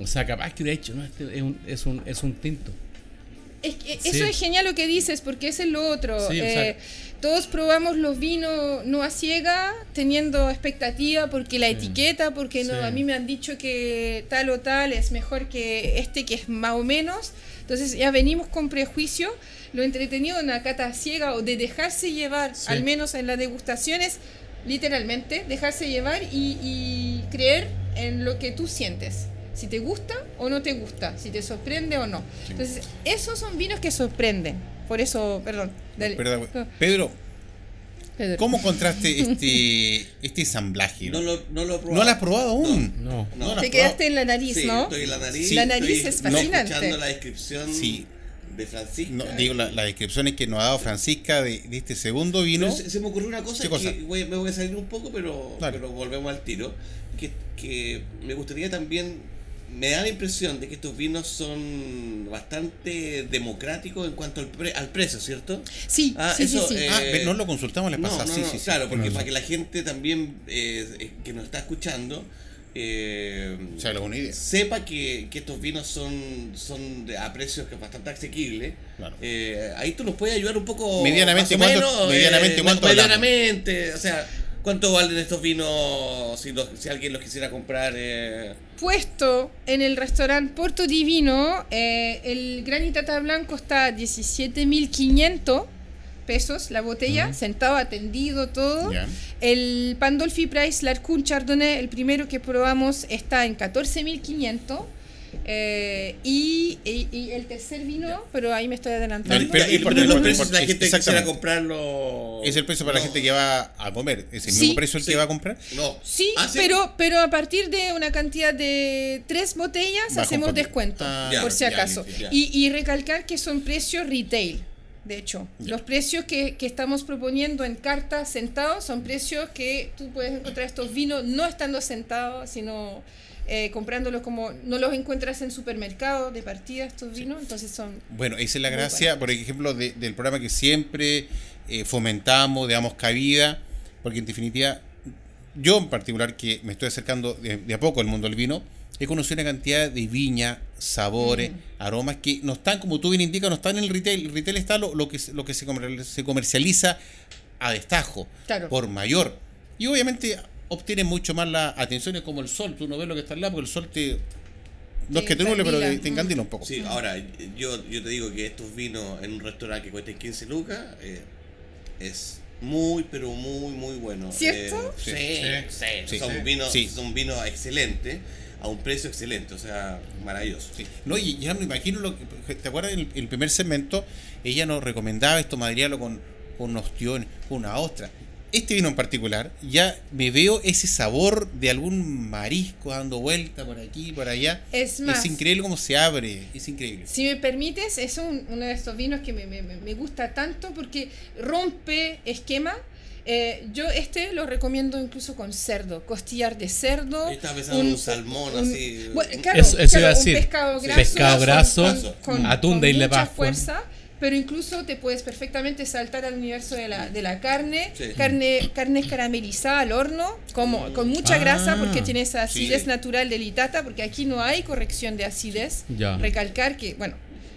O sea, capaz que hubiera dicho, no, este es un, es un, es un tinto. Es que Sí. Eso es genial lo que dices, porque es lo otro. Sí, Eh, todos probamos los vinos no a ciega, teniendo expectativa, porque la etiqueta, porque no, a mí me han dicho que tal o tal es mejor que este que es más o menos. Entonces ya venimos con prejuicio. Lo entretenido de una cata ciega o de dejarse llevar, al menos en las degustaciones, literalmente, dejarse llevar y, y creer en lo que tú sientes. Si te gusta o no te gusta, si te sorprende o no. Entonces, esos son vinos que sorprenden. Por eso, perdón. dale. Perdón, Pedro, Pedro. ¿cómo encontraste [laughs] este, este ensamblaje? No lo, no lo he probado. ¿No lo has probado aún? No. No, no Te has quedaste en la nariz, Sí, ¿no? estoy en la nariz. Sí. La nariz estoy- es fascinante. escuchando la descripción Sí. de Francisca. No, digo, la, la descripción es que nos ha dado Francisca de, de este segundo vino. Se, se me ocurrió una cosa, que voy- me voy a salir un poco, pero, Dale. pero volvemos al tiro. Que, que me gustaría también, me da la impresión de que estos vinos son bastante democráticos en cuanto al, pre- al precio, ¿cierto? Sí, Ah, sí, eso, sí, sí. eh, Ah, no lo consultamos la No, pasada. no, sí, no, sí, sí. claro, porque No, para no. que la gente también eh, que nos está escuchando eh, idea. sepa que, que estos vinos son, son de- a precios que bastante asequibles. Claro. Eh, ahí tú nos puedes ayudar un poco. Medianamente, más o ¿cuánto- menos, medianamente, eh, cuánto medianamente, o sea, ¿cuánto valen estos vinos si, los- si alguien los quisiera comprar? eh? Puesto en el restaurante Porto Divino, eh, el granitata blanco está a 17.500 pesos la botella, sentado, atendido, todo. El Pandolfi Price Larcun Chardonnay, el primero que probamos, está en 14.500. eh, y, y- y el tercer vino, pero ahí me estoy adelantando. Pero- los precios la gente quisiera comprarlo. Es el precio para la No, gente que va a comer. ¿Es el Sí, mismo precio el sí. que va a comprar? No. Sí, Ah, Pero, pero a partir de una cantidad de tres botellas hacemos descuento, Ah, ya, por si ya, acaso. ya. Y, y recalcar que son precios retail, de hecho. Ya. Los precios que, que estamos proponiendo en carta sentados son precios que tú puedes encontrar estos vinos no estando sentados, sino eh, comprándolos como no los encuentras en supermercado de partida estos vinos, entonces son... Bueno, esa es la gracia, por ejemplo, de- del programa que siempre eh, fomentamos, damos cabida, porque en definitiva, yo en particular, que me estoy acercando de, de a poco al mundo del vino, he conocido una cantidad de viña, sabores, aromas que no están, como tú bien indicas, no están en el retail. El retail está lo, lo que, se- lo que se, comer- se comercializa a destajo, Claro. por mayor. Y obviamente obtiene mucho más la atención, es como el sol, tú no ves lo que está al lado, porque el sol te No es que te nule, pero te, te encandila un poco. Sí, ahora, yo, yo te digo que estos vinos en un restaurante que cuesten 15 lucas eh, es muy, pero muy, muy bueno. ¿Cierto? Eh, sí, sí, Sí. Son, Sí. vinos, Sí. son vinos excelentes a un precio excelente, o sea, maravilloso. Sí. No, y ya me imagino lo que. ¿Te acuerdas el, el primer segmento? Ella nos recomendaba esto madriarlo con, con unos con una ostra. Este vino en particular, ya me veo ese sabor de algún marisco dando vuelta por aquí, por allá. Es más, increíble cómo se abre, es increíble. Si me permites, es un- uno de estos vinos que me, me- me- gusta tanto porque rompe esquema. Eh, yo este lo recomiendo incluso con cerdo, costillar de cerdo. Estaba pensando en un salmón, así. Bueno, claro, Eso- eso claro, iba a un decir. pescado Sí. graso, Pescado con- graso, con, atún de mucha fuerza, pero incluso te puedes perfectamente saltar al universo de la, de la carne, Sí. carne, carne caramelizada al horno, como, con mucha Ah, grasa porque tiene esa acidez sí. natural del itata, porque aquí no hay corrección de acidez. Ya. Recalcar que, bueno,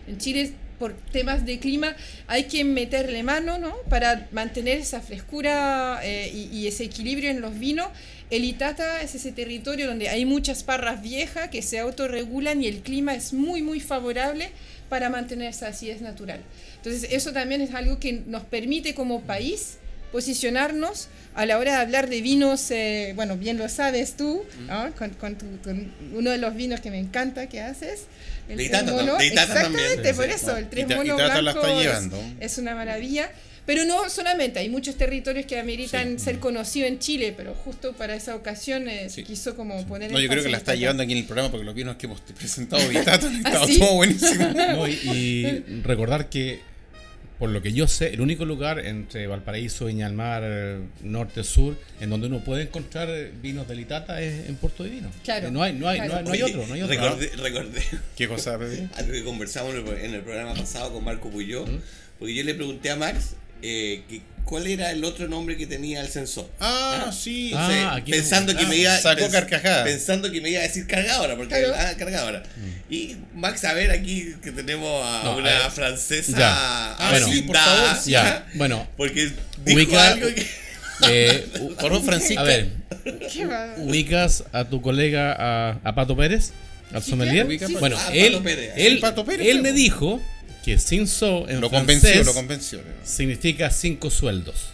en Chile por temas de clima hay que meterle mano, ¿no? Para mantener esa frescura eh, y, y ese equilibrio en los vinos. El Itata es ese territorio donde hay muchas parras viejas que se autorregulan y el clima es muy, muy favorable para mantener esa acidez natural. Entonces, eso también es algo que nos permite como país posicionarnos a la hora de hablar de vinos, eh, bueno, bien lo sabes tú, ¿no? con, con tu- con uno de los vinos que me encanta que haces. El De Itata Exactamente, por eso, el tres mono blanco es-. Es, una maravilla. Pero no solamente, hay muchos territorios que ameritan ser conocidos en Chile, pero justo para esa ocasión eh, se Sí. quiso como poner No, yo creo que la está llevando aquí en el programa porque los vinos que hemos presentado Vitata han estado [laughs] ¿Ah, sí? todo buenísimo. [laughs] No, y, y recordar que, por lo que yo sé, el único lugar entre Valparaíso, Viña Mar, eh, norte, sur, en donde uno puede encontrar eh, vinos de Litata es en Puerto de Vino. Claro, Eh, No hay, no hay, no hay, no hay Oye, otro, no hay otro. Recordé, recordé ¿Qué cosa, algo que conversamos en el, programa pasado con Marco Puyó, porque yo le pregunté a Max eh, que cuál era el otro nombre que tenía el sensor. Ah, sí. Ah, Entonces, aquí pensando no- que ah, me iba sacó pens- carcajada. Pensando que me iba a decir cargadora, porque Claro. ah, cargadora. Y Max, a ver aquí que tenemos a No, una eh, francesa ya. Ah, Bueno. sí, por favor, sí. Ya, bueno, Porque dijo Ubica- algo que [laughs] eh, [laughs] Por Francisca. a ver, ubicas a tu colega a, a Pato Pérez, al Sí, sommelier. claro, sí, sí. bueno, Ah, él, Pato Pérez. él, Sí, Pato Pérez, él me dijo que en Lo francés convenció, lo convenció. significa cinco sueldos.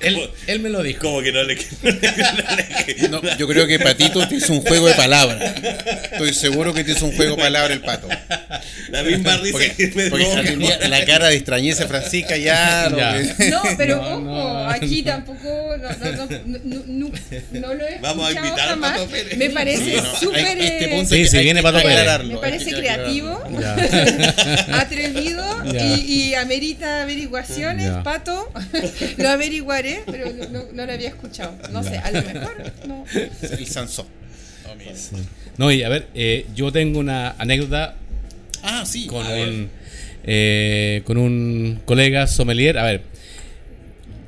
Él, él me lo dijo. como que no le, [laughs] no le- No, [laughs] yo creo que Patito te hizo un juego de palabras. Estoy seguro que te hizo un juego de palabras el pato. la misma risa Porque, que me porque la cara de extrañeza Francisca ya. Ya. que- No, pero No, ojo, no, aquí no. tampoco no, no, no, no, no- no lo he Vamos a invitar a jamás. Pato Pérez. Me parece Sí, no, súper este eh, punto Sí, hay viene Pato Pérez. me parece creativo, [laughs] atrevido Y, y amerita averiguaciones. Pato. [laughs] lo averiguaré, pero no, no, lo había escuchado. No sé, a lo mejor no. El Sansón. No, y a ver, eh, yo tengo una anécdota Ah, sí. con un, eh, con un colega sommelier. A ver,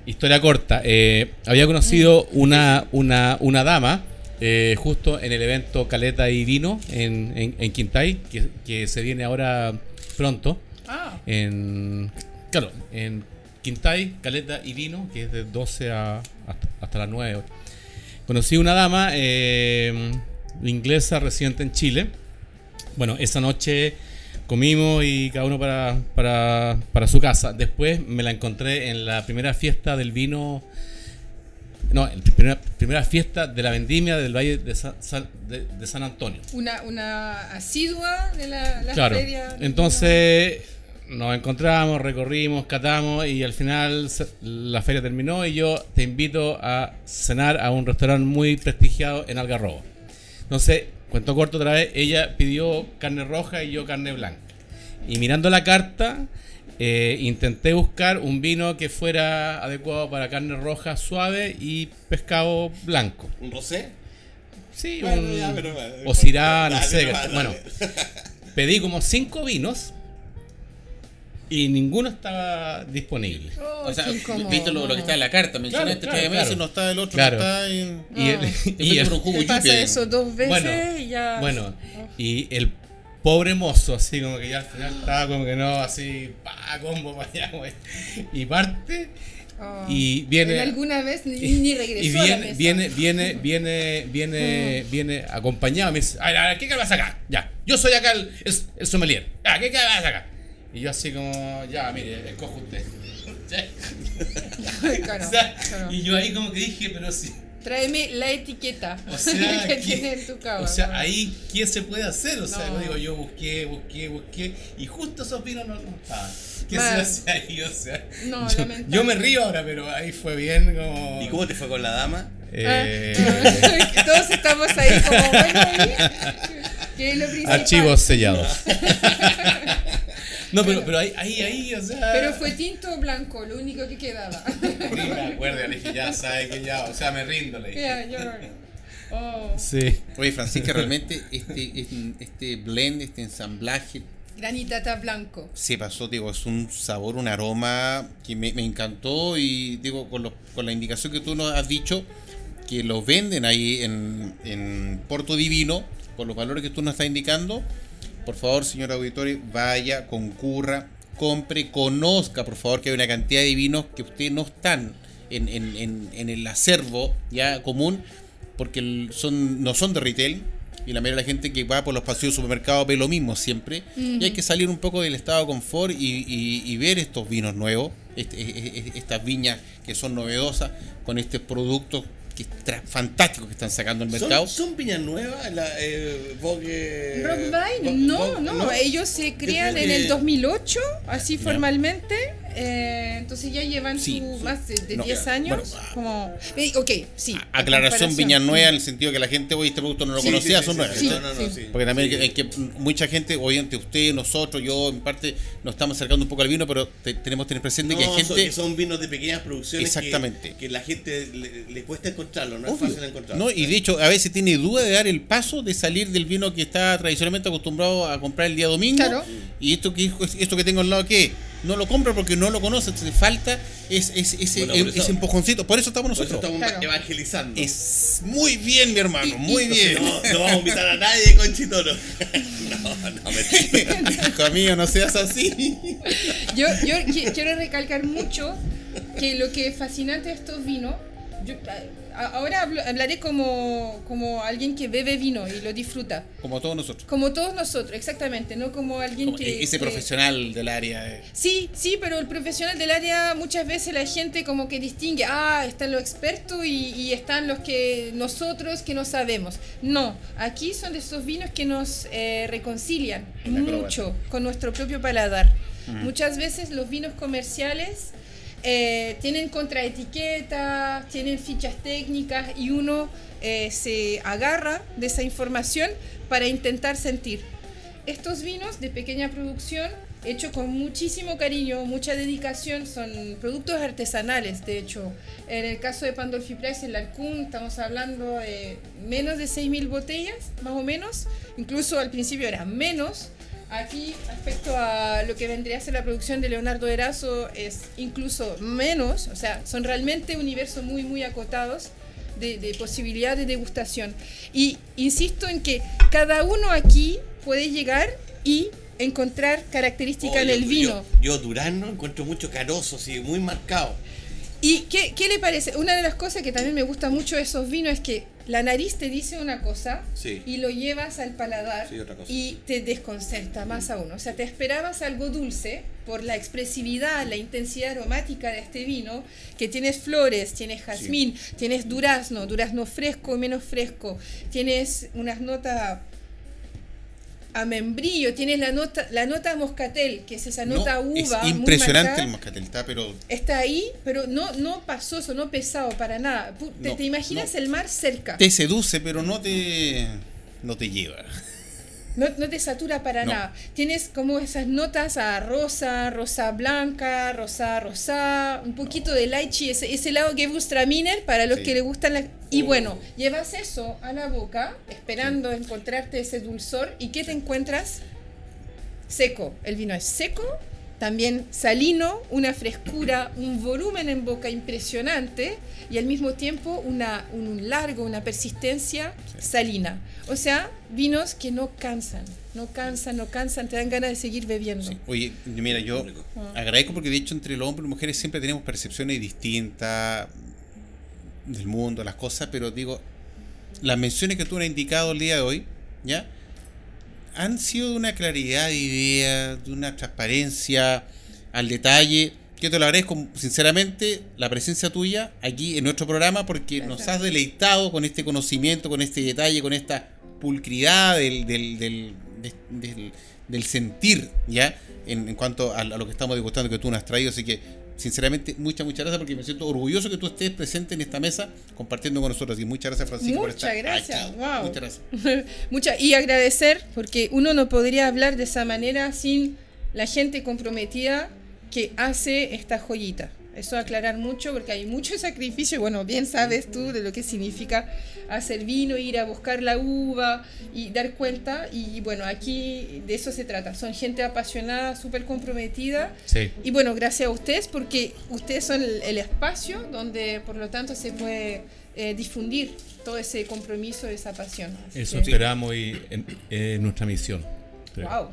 historia corta. eh, había conocido una, una, una dama eh, justo en el evento Caleta y Vino en, en, en Quintay, que, que se viene ahora pronto. Ah, En, claro, en Quintay, Caleta y Vino, que es de 12 a, hasta, hasta las 9. Conocí una dama eh, inglesa residente en Chile. Bueno, esa noche comimos y cada uno para, para, para su casa. Después me la encontré en la primera fiesta del vino. No, en la primera, primera fiesta de la vendimia del Valle de San, San- de- de San Antonio. una, una asidua de la, la Claro. feria. Entonces nos encontramos, recorrimos, catamos y al final la feria terminó y yo te invito a cenar a un restaurante muy prestigiado en Algarrobo. Entonces, cuento corto otra vez, ella pidió carne roja y yo carne blanca. Y mirando la carta, eh, intenté buscar un vino que fuera adecuado para carne roja suave y pescado blanco. ¿Un rosé? Sí, Bueno, un- ya, pero- o Syrah, no sé. Bueno, pedí como cinco vinos y ninguno estaba disponible. Oh, O sea, viste lo, lo que está en la carta, mencionaste Claro, que claro, Ese no está, el otro Claro. no está. y- Y el, y el- jugo pasa yupi. eso dos veces Bueno, y ya. bueno, y el pobre mozo, así como que ya al final estaba como que no, así, pa, combo para allá, güey. Y parte Oh. Y viene. alguna vez ni, ni [laughs] regresó. Y viene, a la mesa. viene, viene, viene, viene, viene acompañado. Me dice, a ver, a ver, ¿qué vas a sacar? Ya, yo soy acá el, el, el sommelier. Ah, ¿qué vas a sacar? Y yo así como, ya, mire, escojo usted. [laughs] Claro, [laughs] O sea, claro. Y yo ahí como que dije, pero sí. Tráeme la etiqueta O [laughs] sea, que ¿qué- tiene en tu cava. o sea, bueno. ahí, ¿qué se puede hacer? O sea, No. yo digo, yo busqué, busqué, busqué, y justo esos vinos no no estaban. ¿Qué Man. se hace ahí? O sea, No, yo, yo me río ahora, pero ahí fue bien como... ¿Y cómo te fue con la dama? Eh, Ah, Todos estamos ahí como, bueno, ¿y? ¿qué es lo principal? archivos sellados. No, pero, pero ahí, ahí, ahí, o sea... Pero fue tinto o blanco, lo único que quedaba. Ni me acuerdo, le dije, ya sabe que ya, o sea, me rindo, le dije. Ya, yo- oh, Sí. Oye, Francisca, realmente este, este, blend, este ensamblaje, granitata blanco. se pasó, digo, es un sabor, un aroma que me, me encantó y digo, con, los- con la indicación que tú nos has dicho, que lo venden ahí en, en Porto Divino, por los valores que tú nos estás indicando, por favor, señor auditorio, vaya, concurra, compre, conozca, por favor, que hay una cantidad de vinos que ustedes no están en, en- en- en el acervo ya común, porque son, no son de retail. Y la mayoría de la gente que va por los pasillos del supermercado ve lo mismo siempre. Y hay que salir un poco del estado de confort y, y- y ver estos vinos nuevos, este- e- e- e- estas viñas que son novedosas, con estos productos que fantásticos que están sacando al mercado. ¿Son, son viñas nuevas? La, eh, Vogue- Vogue- no, Vogue- no, ellos se crean en el que- 2008, así formalmente. Eh, entonces ya llevan Sí, su sí. más de, de No, 10 bueno, años. ah, como, eh, ok, sí. A- Aclaración comparación. viña nueva en el sentido que la gente hoy este producto no lo Sí, conocía, sí, son sí, nuevas. no, no, no, sí. sí. Porque también Sí. hay que mucha gente, obviamente usted, nosotros, yo en parte nos estamos acercando un poco al vino, pero te- tenemos que tener presente que hay gente son, que son vinos de pequeñas producciones que- Exactamente. Que, la gente le, le cuesta encontrarlo, no es fácil encontrarlo. No, y de hecho a veces tiene duda de dar el paso de salir del vino que está tradicionalmente acostumbrado a comprar el día domingo. Claro. Y esto que esto que tengo al lado que no lo compra porque no lo conoce, entonces falta es, es- ese, Bueno, eso- ese empujoncito. Por eso estamos Por eso nosotros. estamos Claro. evangelizando. Es muy bien, mi hermano, Y- muy y- bien. No, no vamos a invitar a nadie [laughs] con chitoro. no, no, mentira. Hijo mío, no seas así. Yo, yo qui- quiero recalcar mucho que lo que es fascinante de estos vinos, yo, ahora hablaré como, como alguien que bebe vino y lo disfruta. Como todos nosotros. Como todos nosotros, exactamente, no como alguien Como que... ese que- profesional del área. eh. Sí, sí, pero el profesional del área muchas veces la gente como que distingue, ah, están los expertos y, y están los que nosotros que no sabemos. No, aquí son de esos vinos que nos eh, reconcilian mucho con nuestro propio paladar. Muchas veces los vinos comerciales eh, tienen contraetiquetas, tienen fichas técnicas y uno eh, se agarra de esa información para intentar sentir. Estos vinos de pequeña producción, hechos con muchísimo cariño, mucha dedicación, son productos artesanales, de hecho. En el caso de Pandolfi Price en Larcún, estamos hablando de menos de 6.000 botellas, más o menos. Incluso al principio era menos. Aquí, respecto a lo que vendría a ser la producción de Leonardo Erazo, es incluso menos. O sea, son realmente universos muy, muy acotados de, de posibilidad de degustación. Y insisto en que cada uno aquí puede llegar y encontrar características Oh, en yo- el vino. Yo, yo Durano encuentro mucho carozo, sí, muy marcado. ¿Y qué, qué le parece? Una de las cosas que también me gusta mucho de esos vinos es que la nariz te dice una cosa Sí. y lo llevas al paladar Sí, y te desconcerta más aún. O sea, te esperabas algo dulce por la expresividad, la intensidad aromática de este vino, que tienes flores, tienes jazmín, tienes durazno, durazno fresco y menos fresco, tienes unas notas a membrillo, tienes la nota, la nota moscatel, que es esa nota No, uva. es impresionante marcada. el moscatel, está, pero Está ahí, pero no, no pasoso, no pesado para nada. ¿Te, No, te imaginas no. el mar cerca? te seduce, pero no te no te lleva. No, no te satura para No. nada. Tienes como esas notas a rosa, rosa blanca, rosa, rosa, un poquito de lychee, ese, ese lado que gusta Miner para los Sí. que le gustan las... Y bueno, llevas eso a la boca, esperando encontrarte ese dulzor, ¿y qué te encuentras? Seco. El vino es seco, también salino, una frescura, un volumen en boca impresionante y al mismo tiempo una, un largo, una persistencia salina. O sea, vinos que no cansan, no cansan, no cansan, te dan ganas de seguir bebiendo. Oye, mira, yo agradezco porque de hecho entre los hombres y mujeres siempre tenemos percepciones distintas del mundo, las cosas, pero digo, las menciones que tú has indicado el día de hoy, ¿ya? Han sido de una claridad de idea, de una transparencia al detalle, que te lo agradezco sinceramente la presencia tuya aquí en nuestro programa porque nos has deleitado con este conocimiento, con este detalle, con esta pulcridad del, del, del, del, sentir, ¿ya? En, en cuanto a, a, lo que estamos degustando que tú nos has traído, así que sinceramente, muchas, muchas gracias porque me siento orgulloso que tú estés presente en esta mesa compartiendo con nosotros. Y muchas gracias, Francisco, muchas por estar gracias. Wow. Muchas gracias. [laughs] y agradecer porque uno no podría hablar de esa manera sin la gente comprometida que hace esta joyita. Eso aclarar mucho porque hay mucho [laughs] sacrificio. Bueno, bien sabes tú de lo que significa hacer vino, ir a buscar la uva y dar cuenta. Y bueno, aquí de eso se trata. Son gente apasionada, súper comprometida. Sí. Y bueno, gracias a ustedes porque ustedes son el, el espacio donde por lo tanto se puede eh, difundir todo ese compromiso, esa pasión. Así eso que... esperamos y en, en nuestra misión. Creo. Wow.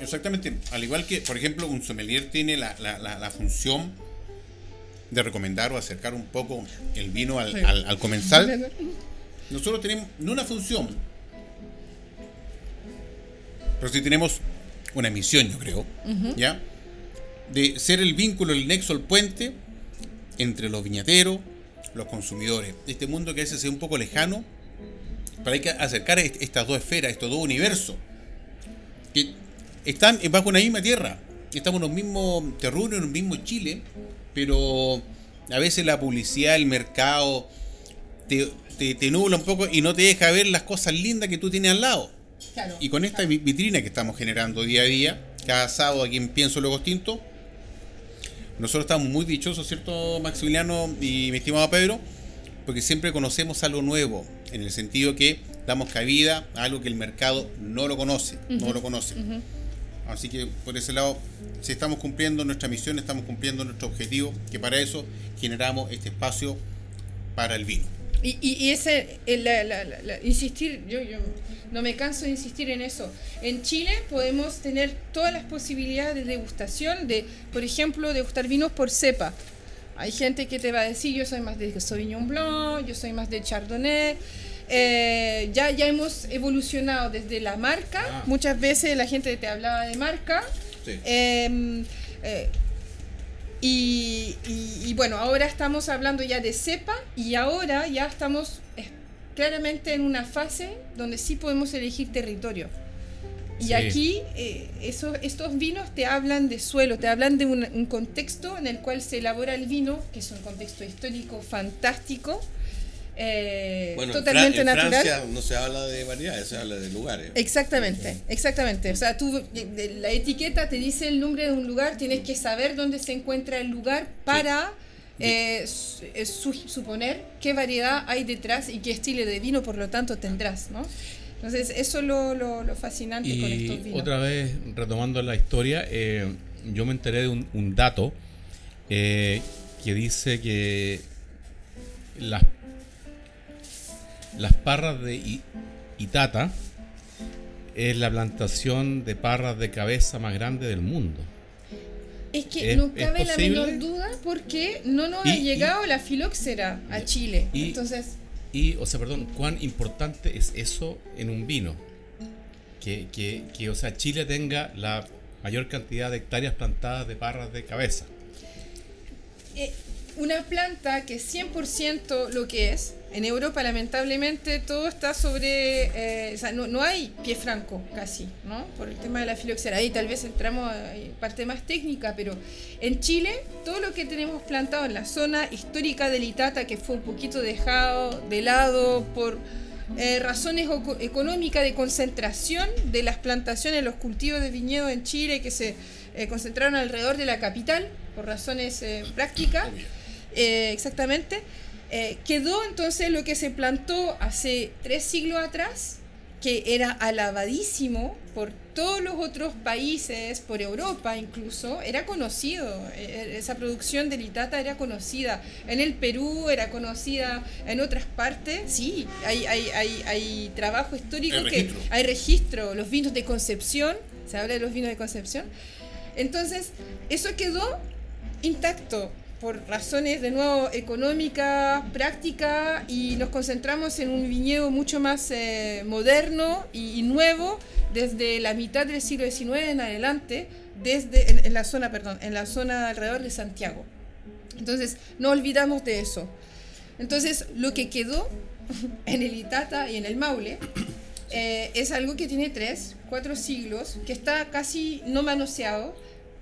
Exactamente. Al igual que, por ejemplo, un sommelier tiene la, la, la, la función de recomendar o acercar un poco el vino al, al, al comensal. Nosotros tenemos no una función, pero sí tenemos una misión, yo creo, uh -huh. ¿ya? De ser el vínculo, el nexo, el puente entre los viñateros, los consumidores. Este mundo que a veces es un poco lejano, pero hay que acercar estas dos esferas, estos dos universos, que están bajo una misma tierra. Estamos en los mismos terruños, en el mismo Chile, pero a veces la publicidad, el mercado te, te, te, nubla un poco y no te deja ver las cosas lindas que tú tienes al lado. Claro, y con esta claro. vitrina que estamos generando día a día, cada sábado aquí en Pienso Luego Tinto, nosotros estamos muy dichosos, ¿cierto, Maximiliano y mi estimado Pedro? Porque siempre conocemos algo nuevo, en el sentido que damos cabida a algo que el mercado no lo conoce, uh -huh. no lo conoce. Uh -huh. Así que por ese lado, si estamos cumpliendo nuestra misión, estamos cumpliendo nuestro objetivo, que para eso generamos este espacio para el vino. Y, y, ese, la, la, la, insistir, yo, yo no me canso de insistir en eso. En Chile podemos tener todas las posibilidades de degustación, de, por ejemplo, degustar vinos por cepa. Hay gente que te va a decir, yo soy más de Sauvignon Blanc, yo soy más de Chardonnay. Eh, ya, ya hemos evolucionado desde la marca. Ah. Muchas veces la gente te hablaba de marca. Sí. Eh, eh, y, y, y, bueno, ahora estamos hablando ya de cepa y ahora ya estamos claramente en una fase donde sí podemos elegir territorio. Y sí. aquí eh, eso, estos vinos te hablan de suelo, te hablan de un, un, contexto en el cual se elabora el vino, que es un contexto histórico fantástico, eh, bueno, totalmente en natural. Francia no se habla de variedades, se habla de lugares. Exactamente, exactamente. O sea, tú, la etiqueta te dice el nombre de un lugar, tienes que saber dónde se encuentra el lugar para sí. eh, su, suponer qué variedad hay detrás y qué estilo de vino, por lo tanto, tendrás, ¿no? Entonces, eso es lo, lo, lo fascinante y con estos vinos. Otra vez, retomando la historia, eh, yo me enteré de un, un dato eh, que dice que las las parras de Itata es la plantación de parras de cabeza más grande del mundo. Es que ¿Es, no cabe la menor duda porque no nos y, ha llegado y, la filóxera a Chile. Y, Entonces. Y, o sea, perdón, ¿cuán importante es eso en un vino? Que, que, que, o sea, Chile tenga la mayor cantidad de hectáreas plantadas de parras de cabeza. Eh, una planta que es 100% lo que es, en Europa lamentablemente todo está sobre, eh, o sea, no, no, hay pie franco casi, ¿no? Por el tema de la filoxera. Ahí tal vez entramos en parte más técnica, pero en Chile todo lo que tenemos plantado en la zona histórica del Itata, que fue un poquito dejado de lado por eh, razones económicas de concentración de las plantaciones, los cultivos de viñedo en Chile que se eh, concentraron alrededor de la capital por razones eh, prácticas. exactamente. Eh, quedó entonces lo que se plantó hace tres siglos atrás, que era alabadísimo por todos los otros países, por Europa incluso, era conocido. E, esa producción de Litata era conocida. En el Perú era conocida, en otras partes, sí, hay, hay, hay, hay trabajo histórico Hay que registro. hay registro. Los vinos de Concepción, se habla de los vinos de Concepción. Entonces, eso quedó intacto por razones de nuevo económicas, prácticas y nos concentramos en un viñedo mucho más eh, moderno y, y nuevo desde la mitad del siglo XIX en adelante, desde en, en la zona, perdón, en la zona alrededor de Santiago. Entonces, no olvidamos de eso. Entonces, lo que quedó [laughs] en el Itata y en el Maule eh, es algo que tiene tres, cuatro siglos, que está casi no manoseado,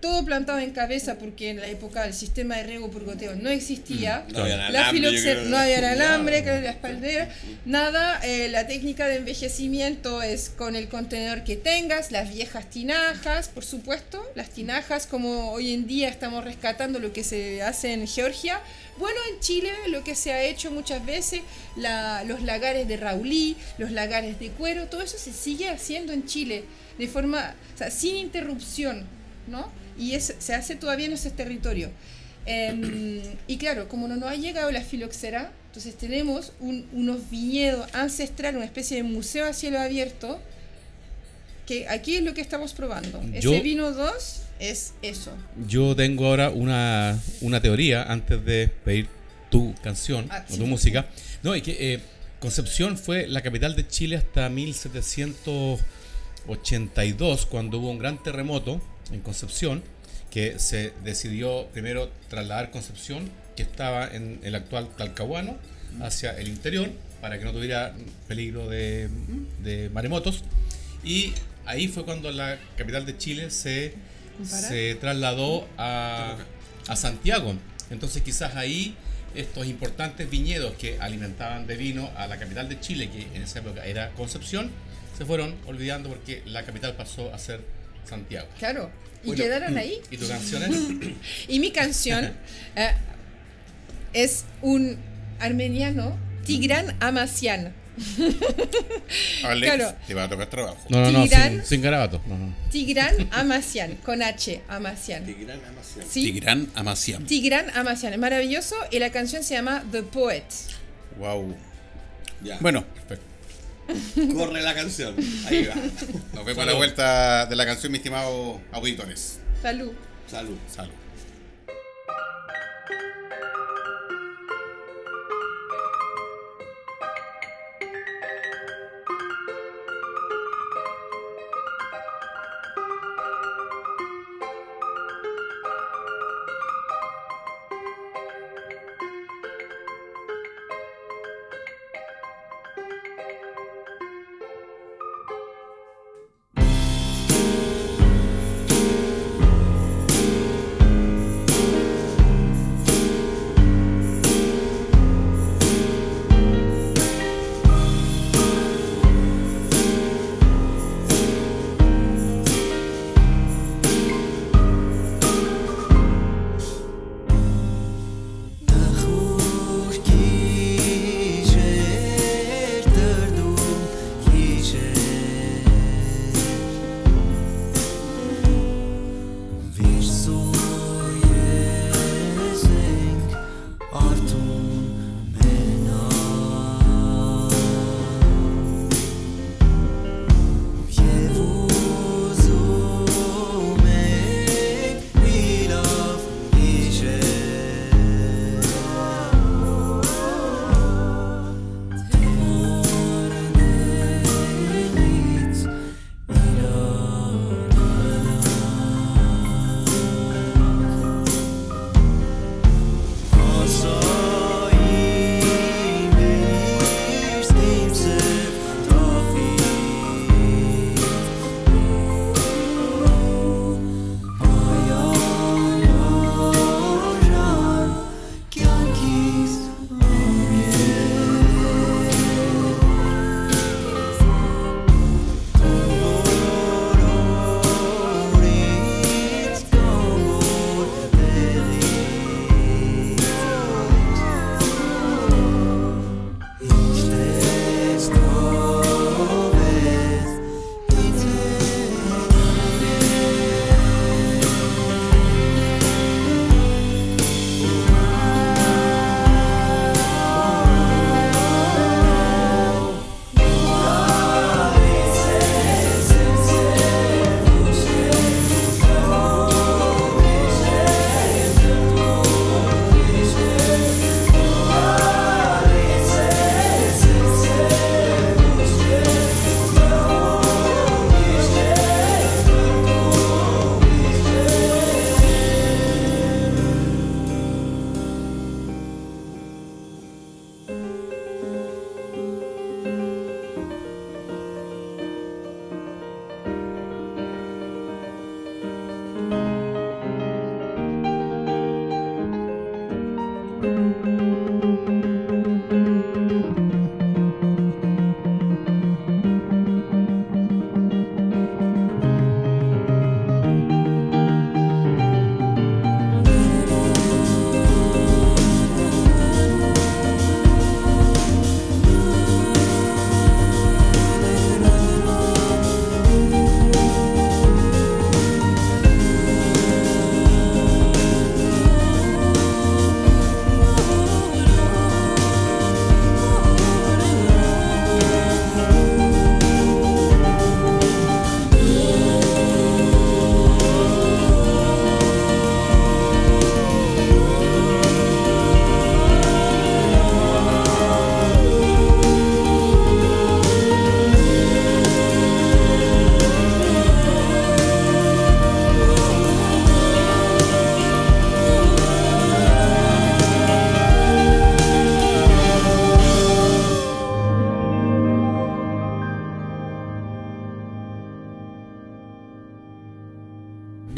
todo plantado en cabeza porque en la época el sistema de riego por goteo no existía. No había La alambre, no había alambre, la espaldera, nada. eh, la técnica de envejecimiento es con el contenedor que tengas, las viejas tinajas, por supuesto, las tinajas como hoy en día estamos rescatando lo que se hace en Georgia. Bueno, en Chile lo que se ha hecho muchas veces, la- los lagares de Raulí, los lagares de cuero, todo eso se sigue haciendo en Chile de forma, o sea, sin interrupción, ¿no? Y es- se hace todavía en esos territorios. Em, y claro, como no nos ha llegado la filoxera, entonces tenemos un- unos viñedos ancestrales, una especie de museo a cielo abierto, que aquí es lo que estamos probando. Yo- Ese vino 2 es eso. Yo tengo ahora una, una teoría antes de pedir tu canción Ah, o sí. tu música. No, es que eh, Concepción fue la capital de Chile hasta 1782, cuando hubo un gran terremoto en Concepción, que se decidió primero trasladar Concepción, que estaba en el actual Talcahuano, hacia el interior, para que no tuviera peligro de, de maremotos. Y ahí fue cuando la capital de Chile se, se trasladó a, a Santiago. Entonces quizás ahí estos importantes viñedos que alimentaban de vino a la capital de Chile, que en esa época era Concepción, se fueron olvidando porque la capital pasó a ser Santiago. Claro. Y Bueno, quedaron ahí. ¿Y tu canción es? [laughs] Y mi canción eh, es un armeniano, Tigran Amazian. [laughs] Alex, Claro. te va a tocar trabajo. No, no, no, Tigran. sin, sin garabato. No, no. Tigran Amazian, con H, Amazian. Tigran Amazian. Sí, Tigran Amaciam. Tigran Amazian, es maravilloso. Y la canción se llama The Poet. Wow. Ya. Bueno, [laughs] corre la canción. Ahí va. nos vemos a la vuelta de la canción, mis estimados auditores. Salud. Salud. Salud.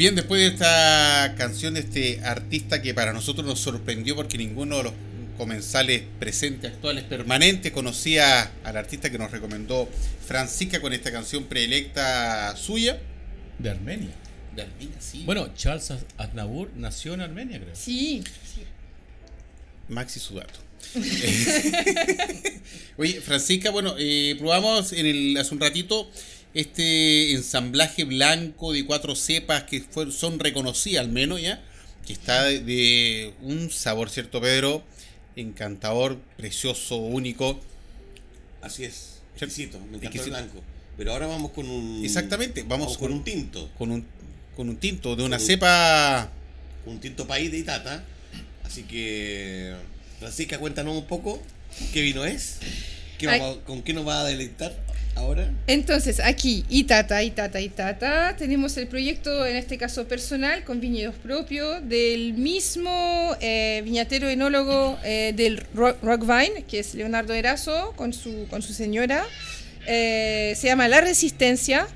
Bien, después de esta canción de este artista que para nosotros nos sorprendió porque ninguno de los comensales presentes, actuales, permanentes conocía al artista que nos recomendó Francisca con esta canción preelecta suya. De Armenia. De Armenia, sí. Bueno, Charles Aznavour nació en Armenia, creo. Sí, sí. Maxi Sudato. [laughs] Oye, Francisca, bueno, eh, probamos en el, hace un ratito este ensamblaje blanco de cuatro cepas que son reconocidas al menos ya, que está de, un sabor, ¿cierto Pedro? Encantador, precioso, único. Así es, exquisito, me encanta el blanco. Pero ahora vamos con un... Exactamente, vamos, con, un tinto. Con un, con un tinto de una cepa... Un tinto país de Itata. Así que, Francisca, cuéntanos un poco qué vino es, con qué nos va a deleitar ahora? Entonces, aquí, Itata, Itata, Itata, tenemos el proyecto, en este caso personal, con viñedos propios, del mismo eh, viñatero enólogo eh, del Rock, Rockvine, que es Leonardo Erazo, con su, con su señora. Eh, se llama La Resistencia,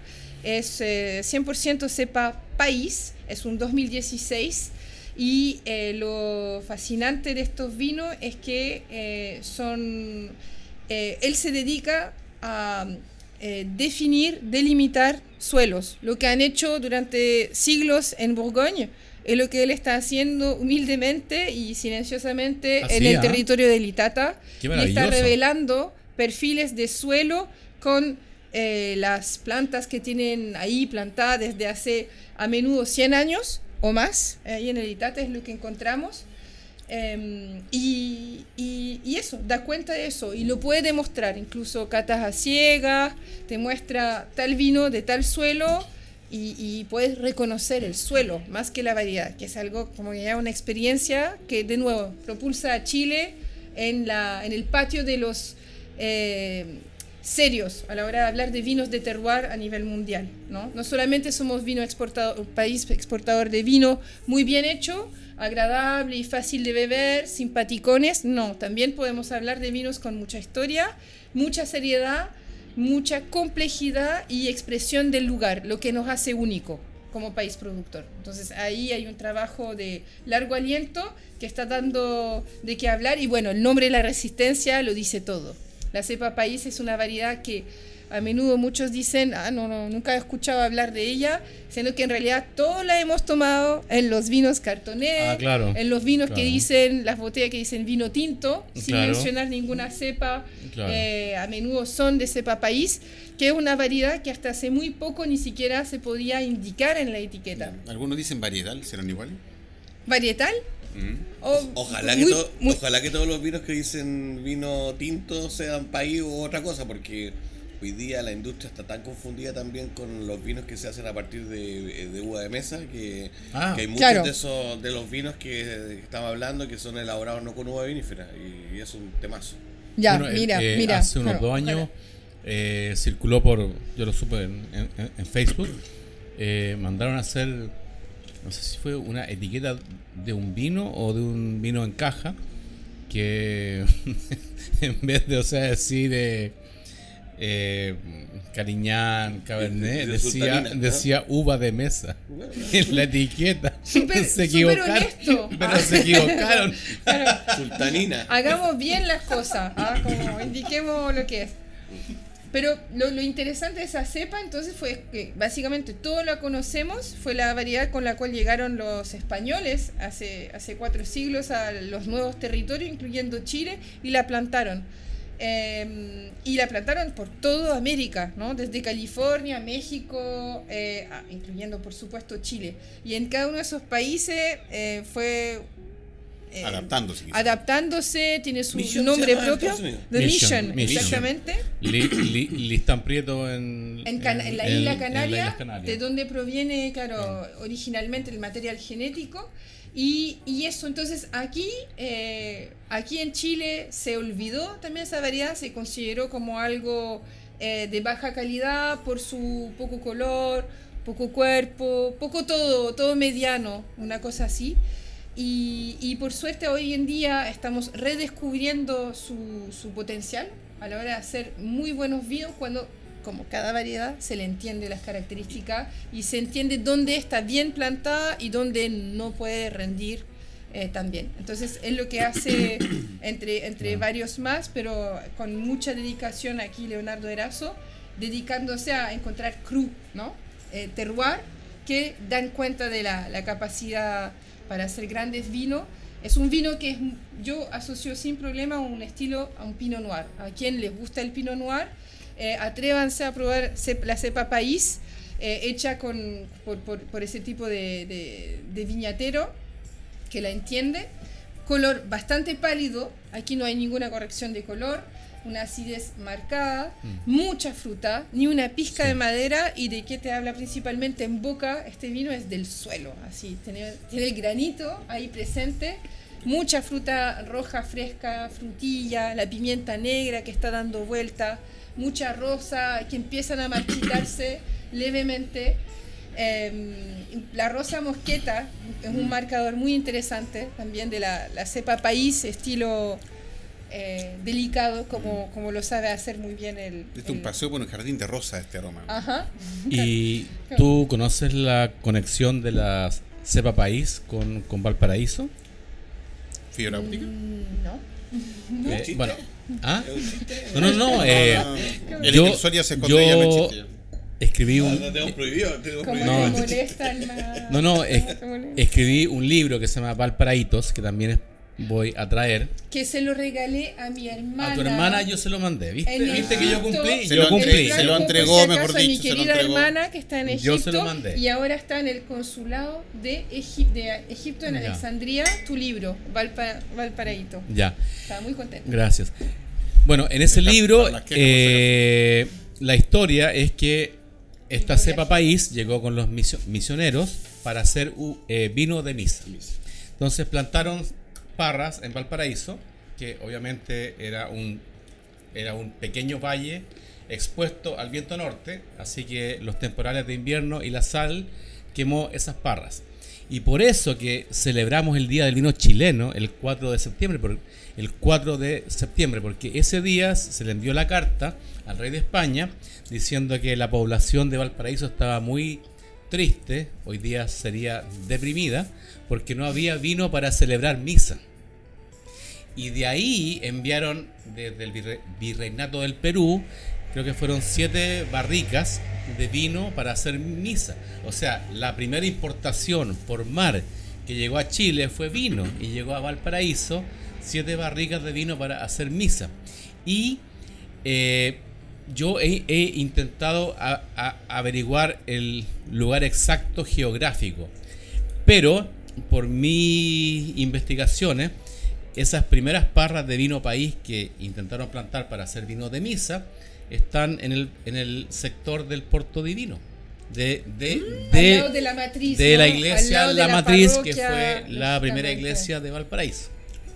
es 100% cepa país, es un 2016. Y lo fascinante de estos vinos es que son, él se dedica a eh, definir, delimitar suelos, lo que han hecho durante siglos en Borgoña es lo que él está haciendo humildemente y silenciosamente en el ¿ah? territorio de Litata y está revelando perfiles de suelo con eh, las plantas que tienen ahí plantadas desde hace a menudo 100 años o más, ahí en el Litata es lo que encontramos. Em, y, eso, da cuenta de eso y lo puede demostrar, incluso catas a ciegas, te muestra tal vino de tal suelo y, puedes reconocer el suelo más que la variedad, que es algo como ya una experiencia que de nuevo propulsa a Chile en, la, en el patio de los eh, serios a la hora de hablar de vinos de terroir a nivel mundial. No, no solamente somos vino exportador, país exportador de vino muy bien hecho, agradable y fácil de beber, simpaticones. No, también podemos hablar de vinos con mucha historia, mucha seriedad, mucha complejidad y expresión del lugar, lo que nos hace único como país productor. Entonces ahí hay un trabajo de largo aliento que está dando de qué hablar y bueno, el nombre de la resistencia lo dice todo. La cepa país es una variedad que a menudo muchos dicen, ah, no, no, nunca he escuchado hablar de ella, siendo que en realidad todos la hemos tomado en los vinos cartoné, ah, en los vinos que dicen, las botellas que dicen vino tinto, sin mencionar ninguna cepa, eh, a menudo son de cepa país, que es una variedad que hasta hace muy poco ni siquiera se podía indicar en la etiqueta. Algunos dicen varietal, ¿serán igual? ¿Varietal? Mm. ojalá, que ojalá que todos los vinos que dicen vino tinto sean país u otra cosa, porque hoy día la industria está tan confundida también con los vinos que se hacen a partir de, de uva de mesa que, ah. hay muchos de esos de los vinos que estamos hablando que son elaborados no con uva vinífera y, es un temazo. Ya, mira, eh, mira. Hace unos dos años eh, circuló por, yo lo supe en, en, Facebook, eh, mandaron a hacer, no sé si fue una etiqueta de un vino o de un vino en caja que [laughs] en vez de, o sea, decir eh, Cariñán, Cabernet, decía, decía uva de mesa [laughs] en la etiqueta. [laughs] se equivocaron. Pero se equivocaron. Sultanina. Hagamos bien las cosas, ¿ah? como indiquemos lo que es. Pero lo, lo, interesante de esa cepa entonces fue que básicamente todo lo conocemos, fue la variedad con la cual llegaron los españoles hace, hace cuatro siglos a los nuevos territorios, incluyendo Chile, y la plantaron. Em, y la plantaron por toda América, ¿no? desde California, México, eh, ah, incluyendo por supuesto Chile. Y en cada uno de esos países eh, fue eh, adaptándose. Adaptándose, tiene su nombre propio. The Mission, exactamente. Listan Prieto en, en, la isla Canaria, de donde proviene, claro, originalmente el material genético. Y, y eso, entonces aquí, eh, aquí en Chile se olvidó también esa variedad, se consideró como algo eh, de baja calidad por su poco color, poco cuerpo, poco todo, todo mediano, una cosa así. Y, y por suerte hoy en día estamos redescubriendo su, su potencial a la hora de hacer muy buenos vinos cuando como cada variedad, se le entiende las características y se entiende dónde está bien plantada y dónde no puede rendir eh, también. Entonces es lo que hace [coughs] entre, entre varios más, pero con mucha dedicación aquí Leonardo Erazo, dedicándose a encontrar cru, ¿no? Eh, terroir, que dan cuenta de la, la capacidad para hacer grandes vinos es un vino que yo asocio sin problema a un estilo, a un Pinot Noir. A quien les gusta el Pinot Noir, eh, atrévanse a probar la cepa país, eh, hecha con, por, ese tipo de, viñatero que la entiende. Color bastante pálido, aquí no hay ninguna corrección de color, una acidez marcada, mm. mucha fruta, ni una pizca de madera y de qué te habla principalmente en boca, este vino es del suelo, así, tiene, tiene el granito ahí presente, mucha fruta roja fresca, frutilla, la pimienta negra que está dando vuelta, mucha rosa que empiezan a marchitarse [coughs] levemente. Em, la rosa mosqueta es un marcador muy interesante también de la, la cepa país, estilo eh, delicado como, como lo sabe hacer muy bien el... Este es un paseo por un jardín de rosa este aroma. Ajá. ¿Y [laughs] tú conoces la conexión de la cepa país con, con Valparaíso? ¿Fibra óptica? Mm, no. Eh, bueno, [laughs] ¿ah? No, no, no. Eh, el yo, se yo escribí un. No, no, prohibido, no, no, no, escribí un libro que se llama Valparaítos, que también es voy a traer. Que se lo regalé a mi hermana. A tu hermana yo se lo mandé, ¿viste? ¿Viste que yo cumplí? Se yo lo, cumplí. Se lo entregó, mejor dicho. A mi querida hermana que está en Egipto. Yo se lo mandé. Y ahora está en el consulado de, de Egipto en Alejandría, tu libro, Valpa, Valparaíto. Ya. Estaba muy contento. Gracias. Bueno, en ese libro, eh, la historia es que esta cepa país llegó con los misioneros para hacer eh, vino de misa. Entonces plantaron Parras, en Valparaíso, que obviamente era un, era un pequeño valle expuesto al viento norte, así que los temporales de invierno y la sal quemó esas parras. Y por eso que celebramos el Día del Vino chileno el 4 de septiembre, el 4 de septiembre, porque ese día se le envió la carta al rey de España diciendo que la población de Valparaíso estaba muy triste, hoy día sería deprimida, porque no había vino para celebrar misa. Y de ahí enviaron desde el virreinato del Perú, creo que fueron siete barricas de vino para hacer misa. O sea, la primera importación por mar que llegó a Chile fue vino y llegó a Valparaíso siete barricas de vino para hacer misa. Y eh, yo he, intentado averiguar el lugar exacto geográfico, pero por mis investigaciones esas primeras parras de vino país que intentaron plantar para hacer vino de misa están en el, en el sector del Puerto Divino. De, de, mm, de, de, la matriz, de la iglesia La, Matriz, que fue la primera iglesia de Valparaíso.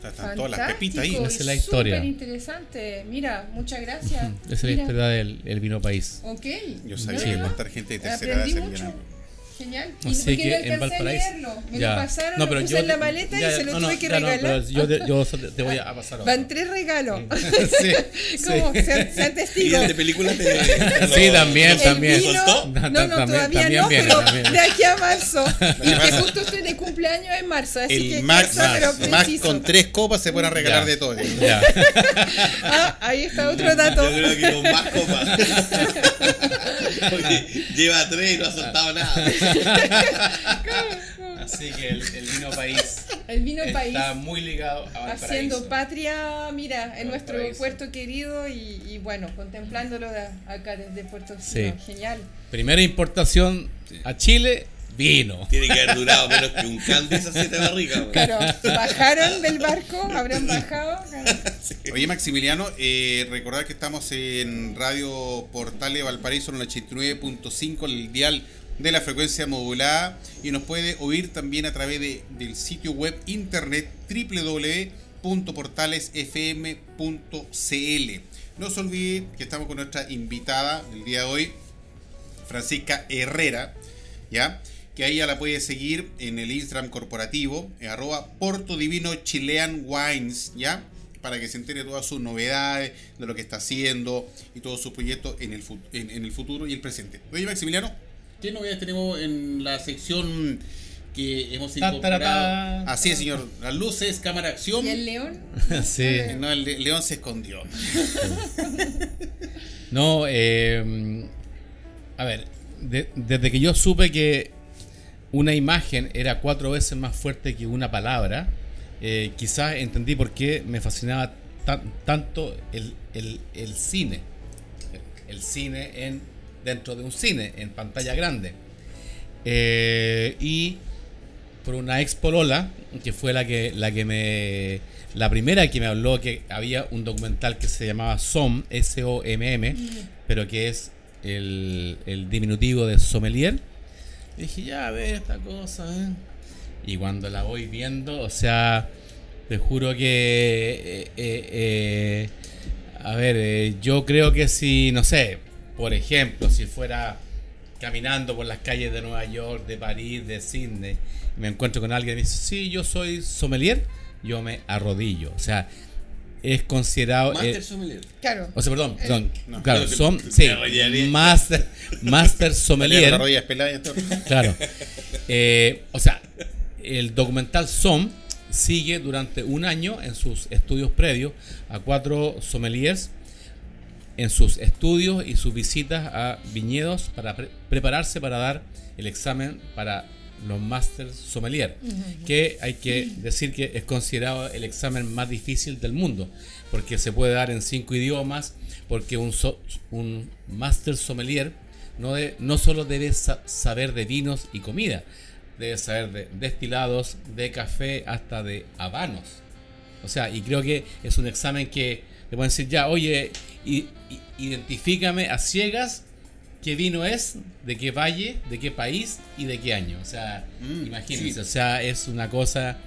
Están todas las pepitas ahí. Esa es la historia. Súper interesante. Mira, muchas gracias. Esa es la historia del el vino país. Ok. Yo sabía que contar gente de tercera edad. Genial. Y Así que en Valparaíso. Me lo pasaron, no, pero lo puse yo, en la maleta y se lo tuve que regalar. No, pero yo, yo, [laughs] te voy a pasar ahora. Van tres regalos. Sí. ¿Cómo? [laughs] Sí. Sean, testigos. ¿Y de películas te, Sí, también, también. Vino, no, no, todavía también no, viene, pero también. de aquí a marzo. [laughs] Y que justo estoy de cumpleaños en marzo. Así el que Max, Max con tres copas se pueden regalar de todo. Ya. ah, ahí está otro dato. Yo creo que con más copas. Porque lleva tres y no ha soltado nada. [laughs] Así que el, vino país. El vino está país. muy ligado a Haciendo patria, mira, en nuestro puerto querido y, bueno, contemplándolo acá desde Puerto sí. Genial. Primera importación a Chile, vino. Tiene que haber durado menos que un candy esas siete barrigas. Claro, bajaron del barco, habrán bajado. [laughs] Oye, Maximiliano, eh, recordar que estamos en Radio Portales Valparaíso en el 89.5, el dial de la frecuencia modulada y nos puede oír también a través de, del sitio web internet www.portalesfm.cl. No se olvide que estamos con nuestra invitada del día de hoy, Francisca Herrera, ¿ya? Que ahí ya la puede seguir en el Instagram corporativo, arroba Porto Divino Chilean Wines, ¿ya? para que se entere todas sus novedades, de lo que está haciendo y todos sus proyectos en el, en, el futuro y el presente. Oye, Maximiliano. ¿Qué novedades tenemos en la sección que hemos incorporado? Así es, señor. Las luces, cámara, acción. ¿Y el león? [laughs] sí. No, el león se escondió. [laughs] no, eh, a ver, desde que yo supe que una imagen era cuatro veces más fuerte que una palabra, eh, quizás entendí por qué me fascinaba tanto el, cine. El cine en, dentro de un cine, en pantalla grande. Eh, y por una ex polola, que fue la que, la que me. La primera que me habló que había un documental que se llamaba SOM, S-O-M-M, pero que es el, el diminutivo de sommelier. dije, ya, a ver esta cosa. ¿eh? Y cuando la voy viendo, o sea, te juro que... Eh, eh, a ver, yo creo que si, no sé, por ejemplo, si fuera caminando por las calles de Nueva York, de París, de Sydney, me encuentro con alguien y me dice, sí, yo soy sommelier, yo me arrodillo. O sea, es considerado. Master eh, Sommelier. Claro. O sea, perdón, perdón. claro, [laughs] son. Sí, Master, [laughs] master Sommelier. [laughs] claro. Eh, o sea, el documental SOM sigue durante un año en sus estudios previos a cuatro sommeliers en sus estudios y sus visitas a viñedos para prepararse para dar el examen para los Master Sommelier, que hay que decir que es considerado el examen más difícil del mundo, porque se puede dar en cinco idiomas, porque un, un Master Sommelier no, de, no solo debe saber de vinos y comida, debe saber de destilados, de café, hasta de habanos. O sea, y creo que es un examen que te pueden decir ya, oye, identifícame a ciegas qué vino es, de qué valle, de qué país y de qué año. O sea, mm, imagínense, o sea, es una cosa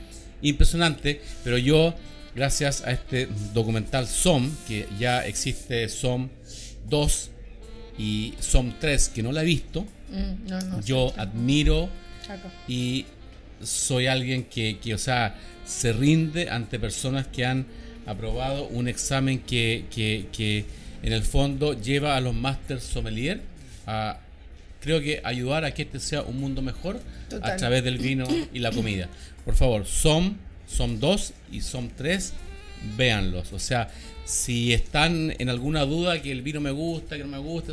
impresionante, pero yo, gracias a este documental SOM, que ya existe SOM 2 y SOM 3, que no la he visto, mm, yo admiro y soy alguien que, que, o sea, se rinde ante personas que han aprobado un examen que, que, que en el fondo lleva a los Masters Sommelier a, creo que ayudar a que este sea un mundo mejor a través del vino y la comida. Por favor, son, son dos y son tres, véanlos. O sea, si están en alguna duda que el vino me gusta, que no me gusta,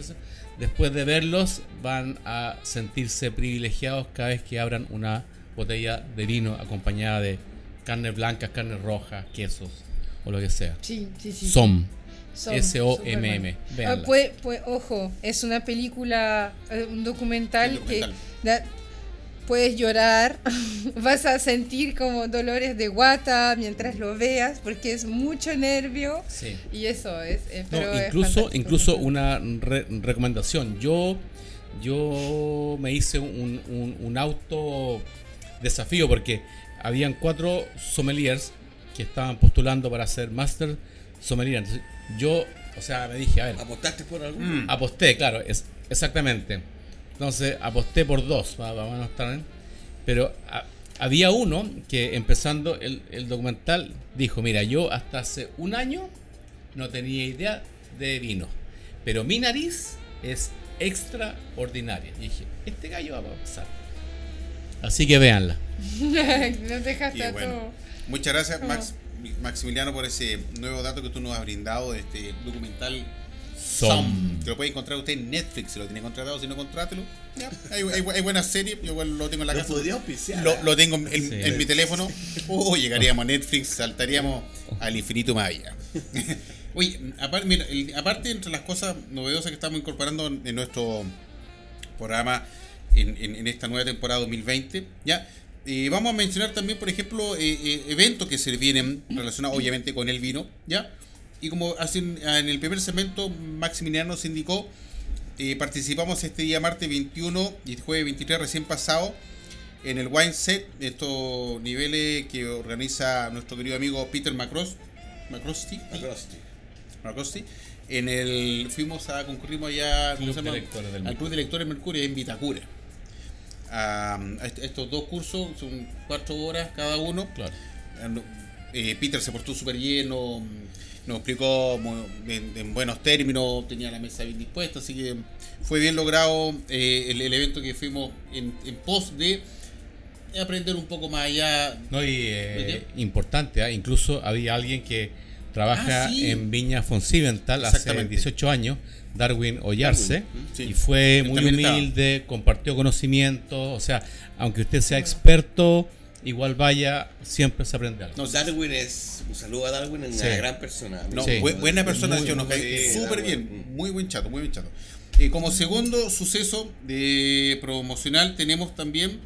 después de verlos van a sentirse privilegiados cada vez que abran una botella de vino acompañada de carnes blancas, carnes rojas, quesos o lo que sea. Sí, sí, sí. Son. S-O-M-M. Ah, pues, pues, ojo, es una película, eh, un documental, que puedes llorar, [laughs] vas a sentir como dolores de guata mientras lo veas, porque es mucho nervio. Y eso es. incluso, incluso una recomendación. Yo, yo me hice un, un auto desafío porque habían cuatro sommeliers que estaban postulando para ser Master Sommelier. yo, o sea, me dije, a ver. ¿Apostaste por algo? Mm. Aposté, claro, es, exactamente. Entonces, aposté por dos, vamos a estar, Pero había uno que empezando el, el, documental dijo, mira, yo hasta hace un año no tenía idea de vino, pero mi nariz es extraordinaria. Y dije, este gallo va a pasar. Así que véanla. [laughs] no dejaste todo. Muchas gracias, Max. Maximiliano, por ese nuevo dato que tú nos has brindado de este documental Som. Que lo puede encontrar usted en Netflix, si lo tiene contratado, si no, contrátelo. hay, hay, buenas series, yo igual lo tengo en la casa. Lo, lo, tengo en, mi teléfono. Oh, llegaríamos a Netflix, saltaríamos al infinito más allá. [laughs] Oye, aparte, aparte, entre las cosas novedosas que estamos incorporando en nuestro programa en, en esta nueva temporada 2020, ya eh, vamos a mencionar también, por ejemplo, eh, eh, eventos que se vienen relacionados obviamente con el vino, ¿ya? Y como hacen en el primer segmento, Maximiliano nos indicó, participamos este día martes 21 y jueves 23 recién pasado en el Wine Set, estos niveles que organiza nuestro querido amigo Peter Macross, Macrosti. Macrosti. En el, fuimos a, concurrimos allá al Club de Lectores Mercurio en Vitacura a, estos dos cursos, son cuatro horas cada uno. Claro. eh, Peter se portó súper bien, nos, explicó en, buenos términos, tenía la mesa bien dispuesta, así que fue bien logrado eh, el, evento que fuimos en, pos de aprender un poco más allá. No, y eh, importante, incluso había alguien que trabaja ah, en Viña Foncidental hace 18 años, Darwin Ollarse, y fue muy humilde, compartió conocimientos, o sea, aunque usted sea experto igual vaya, siempre se aprende algo. No, Darwin es, un saludo a Darwin, es una gran persona. No, buena persona, yo nos cae súper bien, muy buen chato, muy buen chato. Eh, como segundo suceso de promocional tenemos también,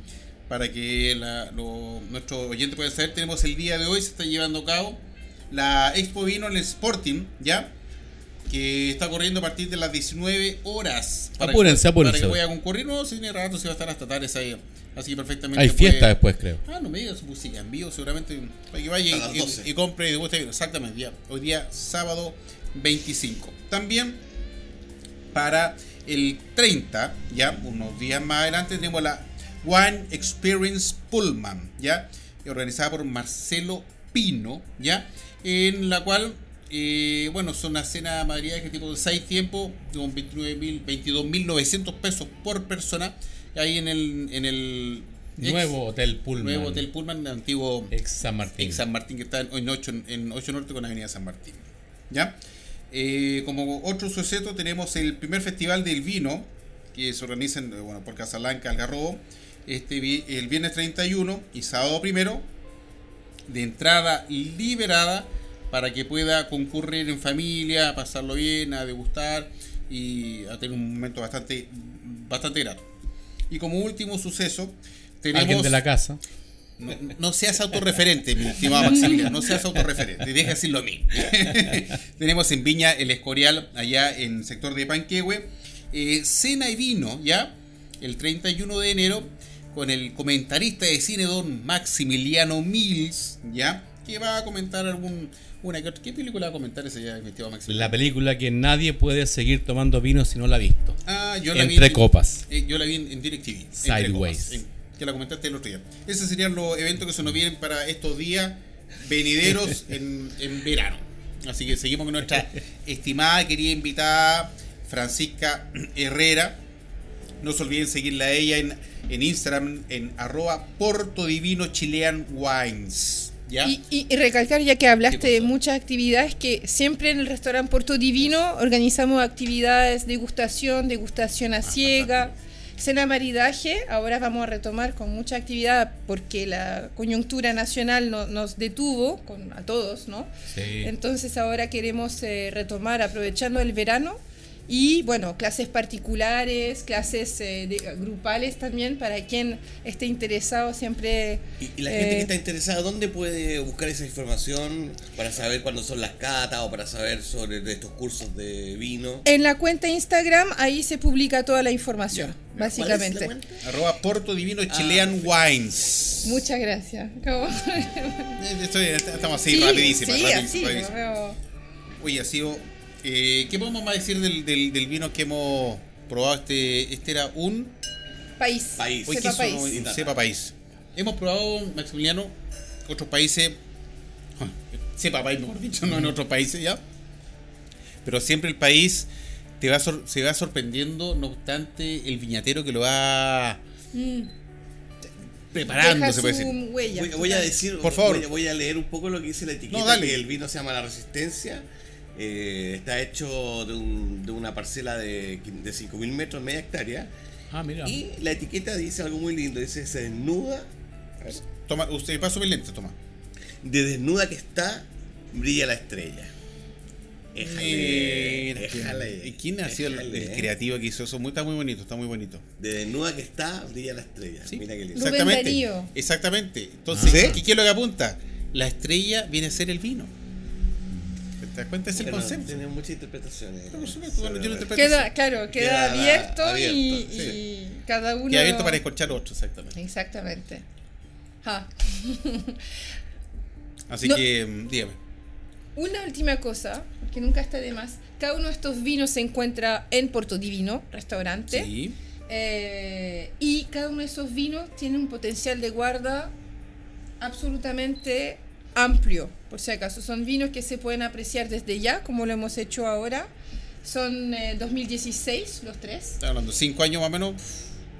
para que la, lo, nuestros oyentes puedan saber, tenemos el día de hoy, se está llevando a cabo la Expo Vino en el Sporting, ¿ya? Que está corriendo a partir de las 19 horas. Para apúrense, que, apúrense. Para que a concurrir, no, si ni rato, se va a estar hasta tarde ahí. Así que perfectamente. Hay fiesta después, creo. Ah, no me digas música en vivo, seguramente. Para que vaya y, compre y guste. Exactamente, ya. Hoy día, sábado 25. También para el 30, ya, unos días más adelante, tenemos la Wine Experience Pullman, ya, organizada por Marcelo Pino, ya, en la cual eh, bueno, son una cena de que tipo de 6 tiempos, con 22.900 pesos por persona ahí en el, en el Nuevo Hotel Pullman. Nuevo Hotel Pullman, antiguo ex San Martín. Ex San Martín, que está en 8, en 8 Norte con Avenida San Martín. ¿Ya? Eh, como otro suceso tenemos el primer festival del vino, que se organiza en, bueno, por Casablanca, Algarrobo, este, el viernes 31 y sábado primero, de entrada liberada para que pueda concurrir en familia, a pasarlo bien, a degustar y a tener un momento bastante, bastante grato. Y como último suceso, tenemos. Alguien de la casa. No, seas autorreferente, mi estimado Maximiliano, no seas autorreferente, deja decirlo a mí. tenemos en Viña el Escorial, allá en el sector de Panquehue, eh, cena y vino, ¿ya? El 31 de enero, con el comentarista de cine, don Maximiliano Mills, ¿ya? Que va a comentar algún. Una, ¿Qué película va a comentar ese ya, mi estimado Maximiliano? La película que nadie puede seguir tomando vino si no la ha visto. Ah, yo la Entre copas. Eh, yo la vi en, DirecTV. Sideways. que la comentaste el otro día. Esos serían los eventos que se nos vienen para estos días venideros [laughs] en, verano. Así que seguimos con nuestra [laughs] estimada y querida invitada Francisca Herrera. No se olviden seguirla a ella en, en Instagram en arroba Porto Chilean Wines. Y, recalcar, ya que hablaste de muchas actividades, que siempre en el restaurante Puerto Divino organizamos actividades de degustación, degustación a ah, ciega, cena maridaje. Ahora vamos a retomar con mucha actividad porque la coyuntura nacional nos detuvo con, a todos, ¿no? Entonces ahora queremos eh, retomar aprovechando el verano y bueno, clases particulares, clases eh, grupales también para quien esté interesado siempre. ¿Y, la gente que eh, está interesada, dónde puede buscar esa información para saber cuándo son las catas o para saber sobre estos cursos de vino? En la cuenta Instagram, ahí se publica toda la información, básicamente. Arroba Porto Divino ah, Chilean Wines. Muchas gracias. Eh, estamos así, rapidísimo. Sí, así, Oye, ha sido eh, ¿Qué podemos más decir del, del, vino que hemos probado? Este, este era un país. país. sepa, país. Hemos probado, Maximiliano, otros países. Sepa país, mejor dicho, no en otros países ya. Pero siempre el país te va se va sorprendiendo, no obstante, el viñatero que lo va. Mm. preparando, se puede decir. voy, a decir, por favor, voy, a leer un poco lo que dice la etiqueta. Que el vino se llama La Resistencia eh, está hecho de, un, de, una parcela de, de 5.000 metros, media hectárea. Ah, mira. Y la etiqueta dice algo muy lindo, dice se desnuda. Toma, usted paso bien lento, toma. De desnuda que está, brilla la estrella. ¿Y quién ha sido el, creativo que hizo eso? Muy, está muy bonito, está muy bonito. De desnuda que está, brilla la estrella. Mira qué lindo. Exactamente. Exactamente. Entonces, ¿qué es lo que apunta? La estrella viene a ser el vino. ¿Te das cuenta? Es el concepto. Tiene muchas interpretaciones. queda, claro, queda, abierto, y, cada uno. Queda abierto para escuchar otro, exactamente. Exactamente. [laughs] Así que, mm, dígame. Una última cosa, que nunca está de más. Cada uno de estos vinos se encuentra en Puerto Divino, restaurante. Sí. Eh, y cada uno de esos vinos tiene un potencial de guarda absolutamente amplio, por si acaso. Son vinos que se pueden apreciar desde ya, como lo hemos hecho ahora. Son 2016 los tres. Está hablando cinco años más o menos,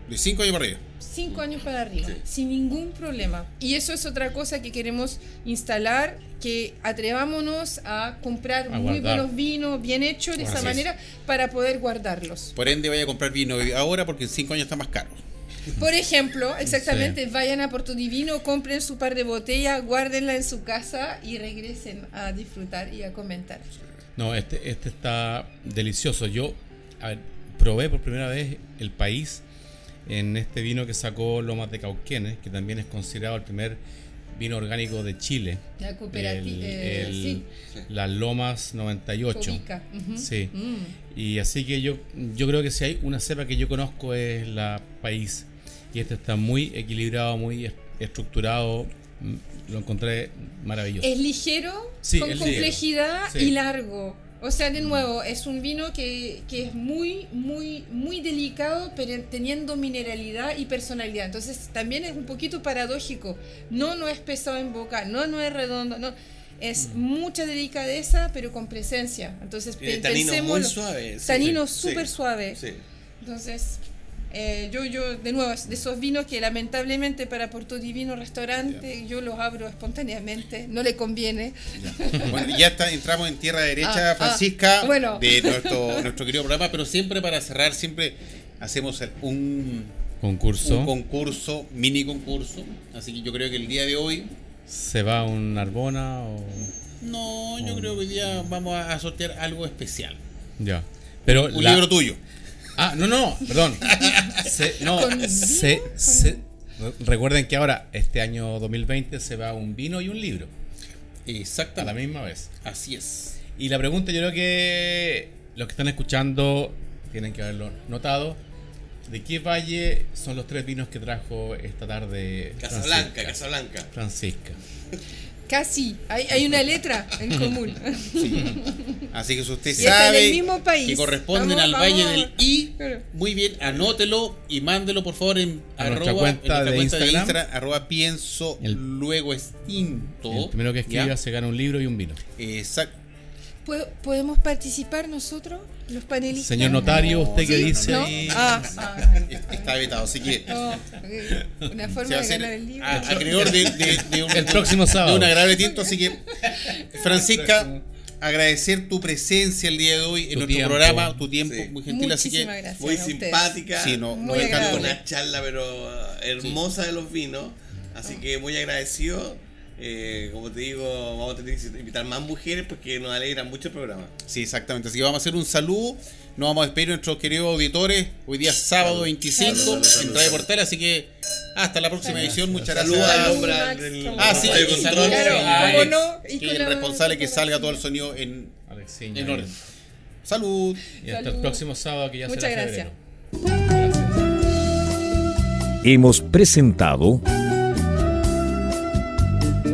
de cinco años para arriba. Cinco años para arriba, sin ningún problema. Y eso es otra cosa que queremos instalar, que atrevámonos a comprar muy buenos vinos, bien hechos de esa manera, para poder guardarlos. Por ende, vaya a comprar vino ahora porque en cinco años está más caro. [laughs] Por ejemplo, exactamente, vayan a Puerto Divino, compren su par de botellas, guárdenla en su casa y regresen a disfrutar y a comentar. No, este, este está delicioso. Yo probé por primera vez el país en este vino que sacó Lomas de Cauquenes, que también es considerado el primer vino orgánico de Chile. La cooperativa. Eh, las Lomas 98. Sí. Mm. Y así que yo, yo creo que si hay una cepa que yo conozco es la País. Y este está muy equilibrado, muy estructurado. Mm, lo encontré maravilloso. Es ligero, con complejidad y largo. O sea, de nuevo, es un vino que, es muy, muy, muy delicado, pero teniendo mineralidad y personalidad. Entonces, también es un poquito paradójico. No, no es pesado en boca, no, no es redondo, no. Es mm. mucha delicadeza, pero con presencia. Entonces, pensemos. muy suave. Tanino súper suave. Entonces, eh, yo, yo, de nuevo, de esos vinos que lamentablemente para Puerto Divino Restaurante yo los abro espontáneamente, no le conviene. Ya. Bueno, ya está, entramos en tierra derecha, ah, ah, Francisca, de nuestro, nuestro querido programa, pero siempre para cerrar, siempre hacemos un concurso. Un concurso, mini concurso. Así que yo creo que el día de hoy. ¿Se va un Arbona o.? No, yo creo que hoy día vamos a sortear algo especial. Ya. Pero un libro tuyo. Ah, no, no, perdón. [laughs] no, recuerden que ahora, este año 2020, se va un vino y un libro. Exacto. A la misma vez. Así es. Y la pregunta, yo creo que los que están escuchando tienen que haberlo notado. ¿De qué valle son los tres vinos que trajo esta tarde? Casablanca, Casablanca. Francisca. Casi, hay, hay una letra en [laughs] común. Así que si usted sabe mismo país. que corresponden al Valle del I, muy bien, anótelo y mándelo por favor en, arroba, cuenta, de, Instagram. arroba pienso luego extinto. El primero que escriba se gana un libro y un vino. Exacto. ¿Podemos participar nosotros, los panelistas? Señor notario, ¿usted qué dice? Ah, [laughs] ah, Está vetado, así que. una forma de ganar el libro. acreedor de, un, el próximo sábado. de un agradable tinto, así que. [laughs] Francisca, agradecer tu presencia el día de hoy en nuestro programa, tu tiempo, muy gentil, así que. muy simpática. Sí, no, muy no una charla, pero uh, hermosa de los vinos. Así que muy agradecido eh, como te digo, vamos a tener que invitar más mujeres porque nos alegran mucho el programa. Sí, exactamente. Así que vamos a hacer un saludo. Nos vamos a despedir a nuestros queridos auditores. Hoy día sábado 25 en Radio Portal. Así que hasta la próxima edición. Muchas gracias. ah, sí, saludos. Claro, no? que el responsable que salga todo el sonido en, en orden. Salud. Y hasta el próximo sábado que ya Muchas será gracias. Hemos presentado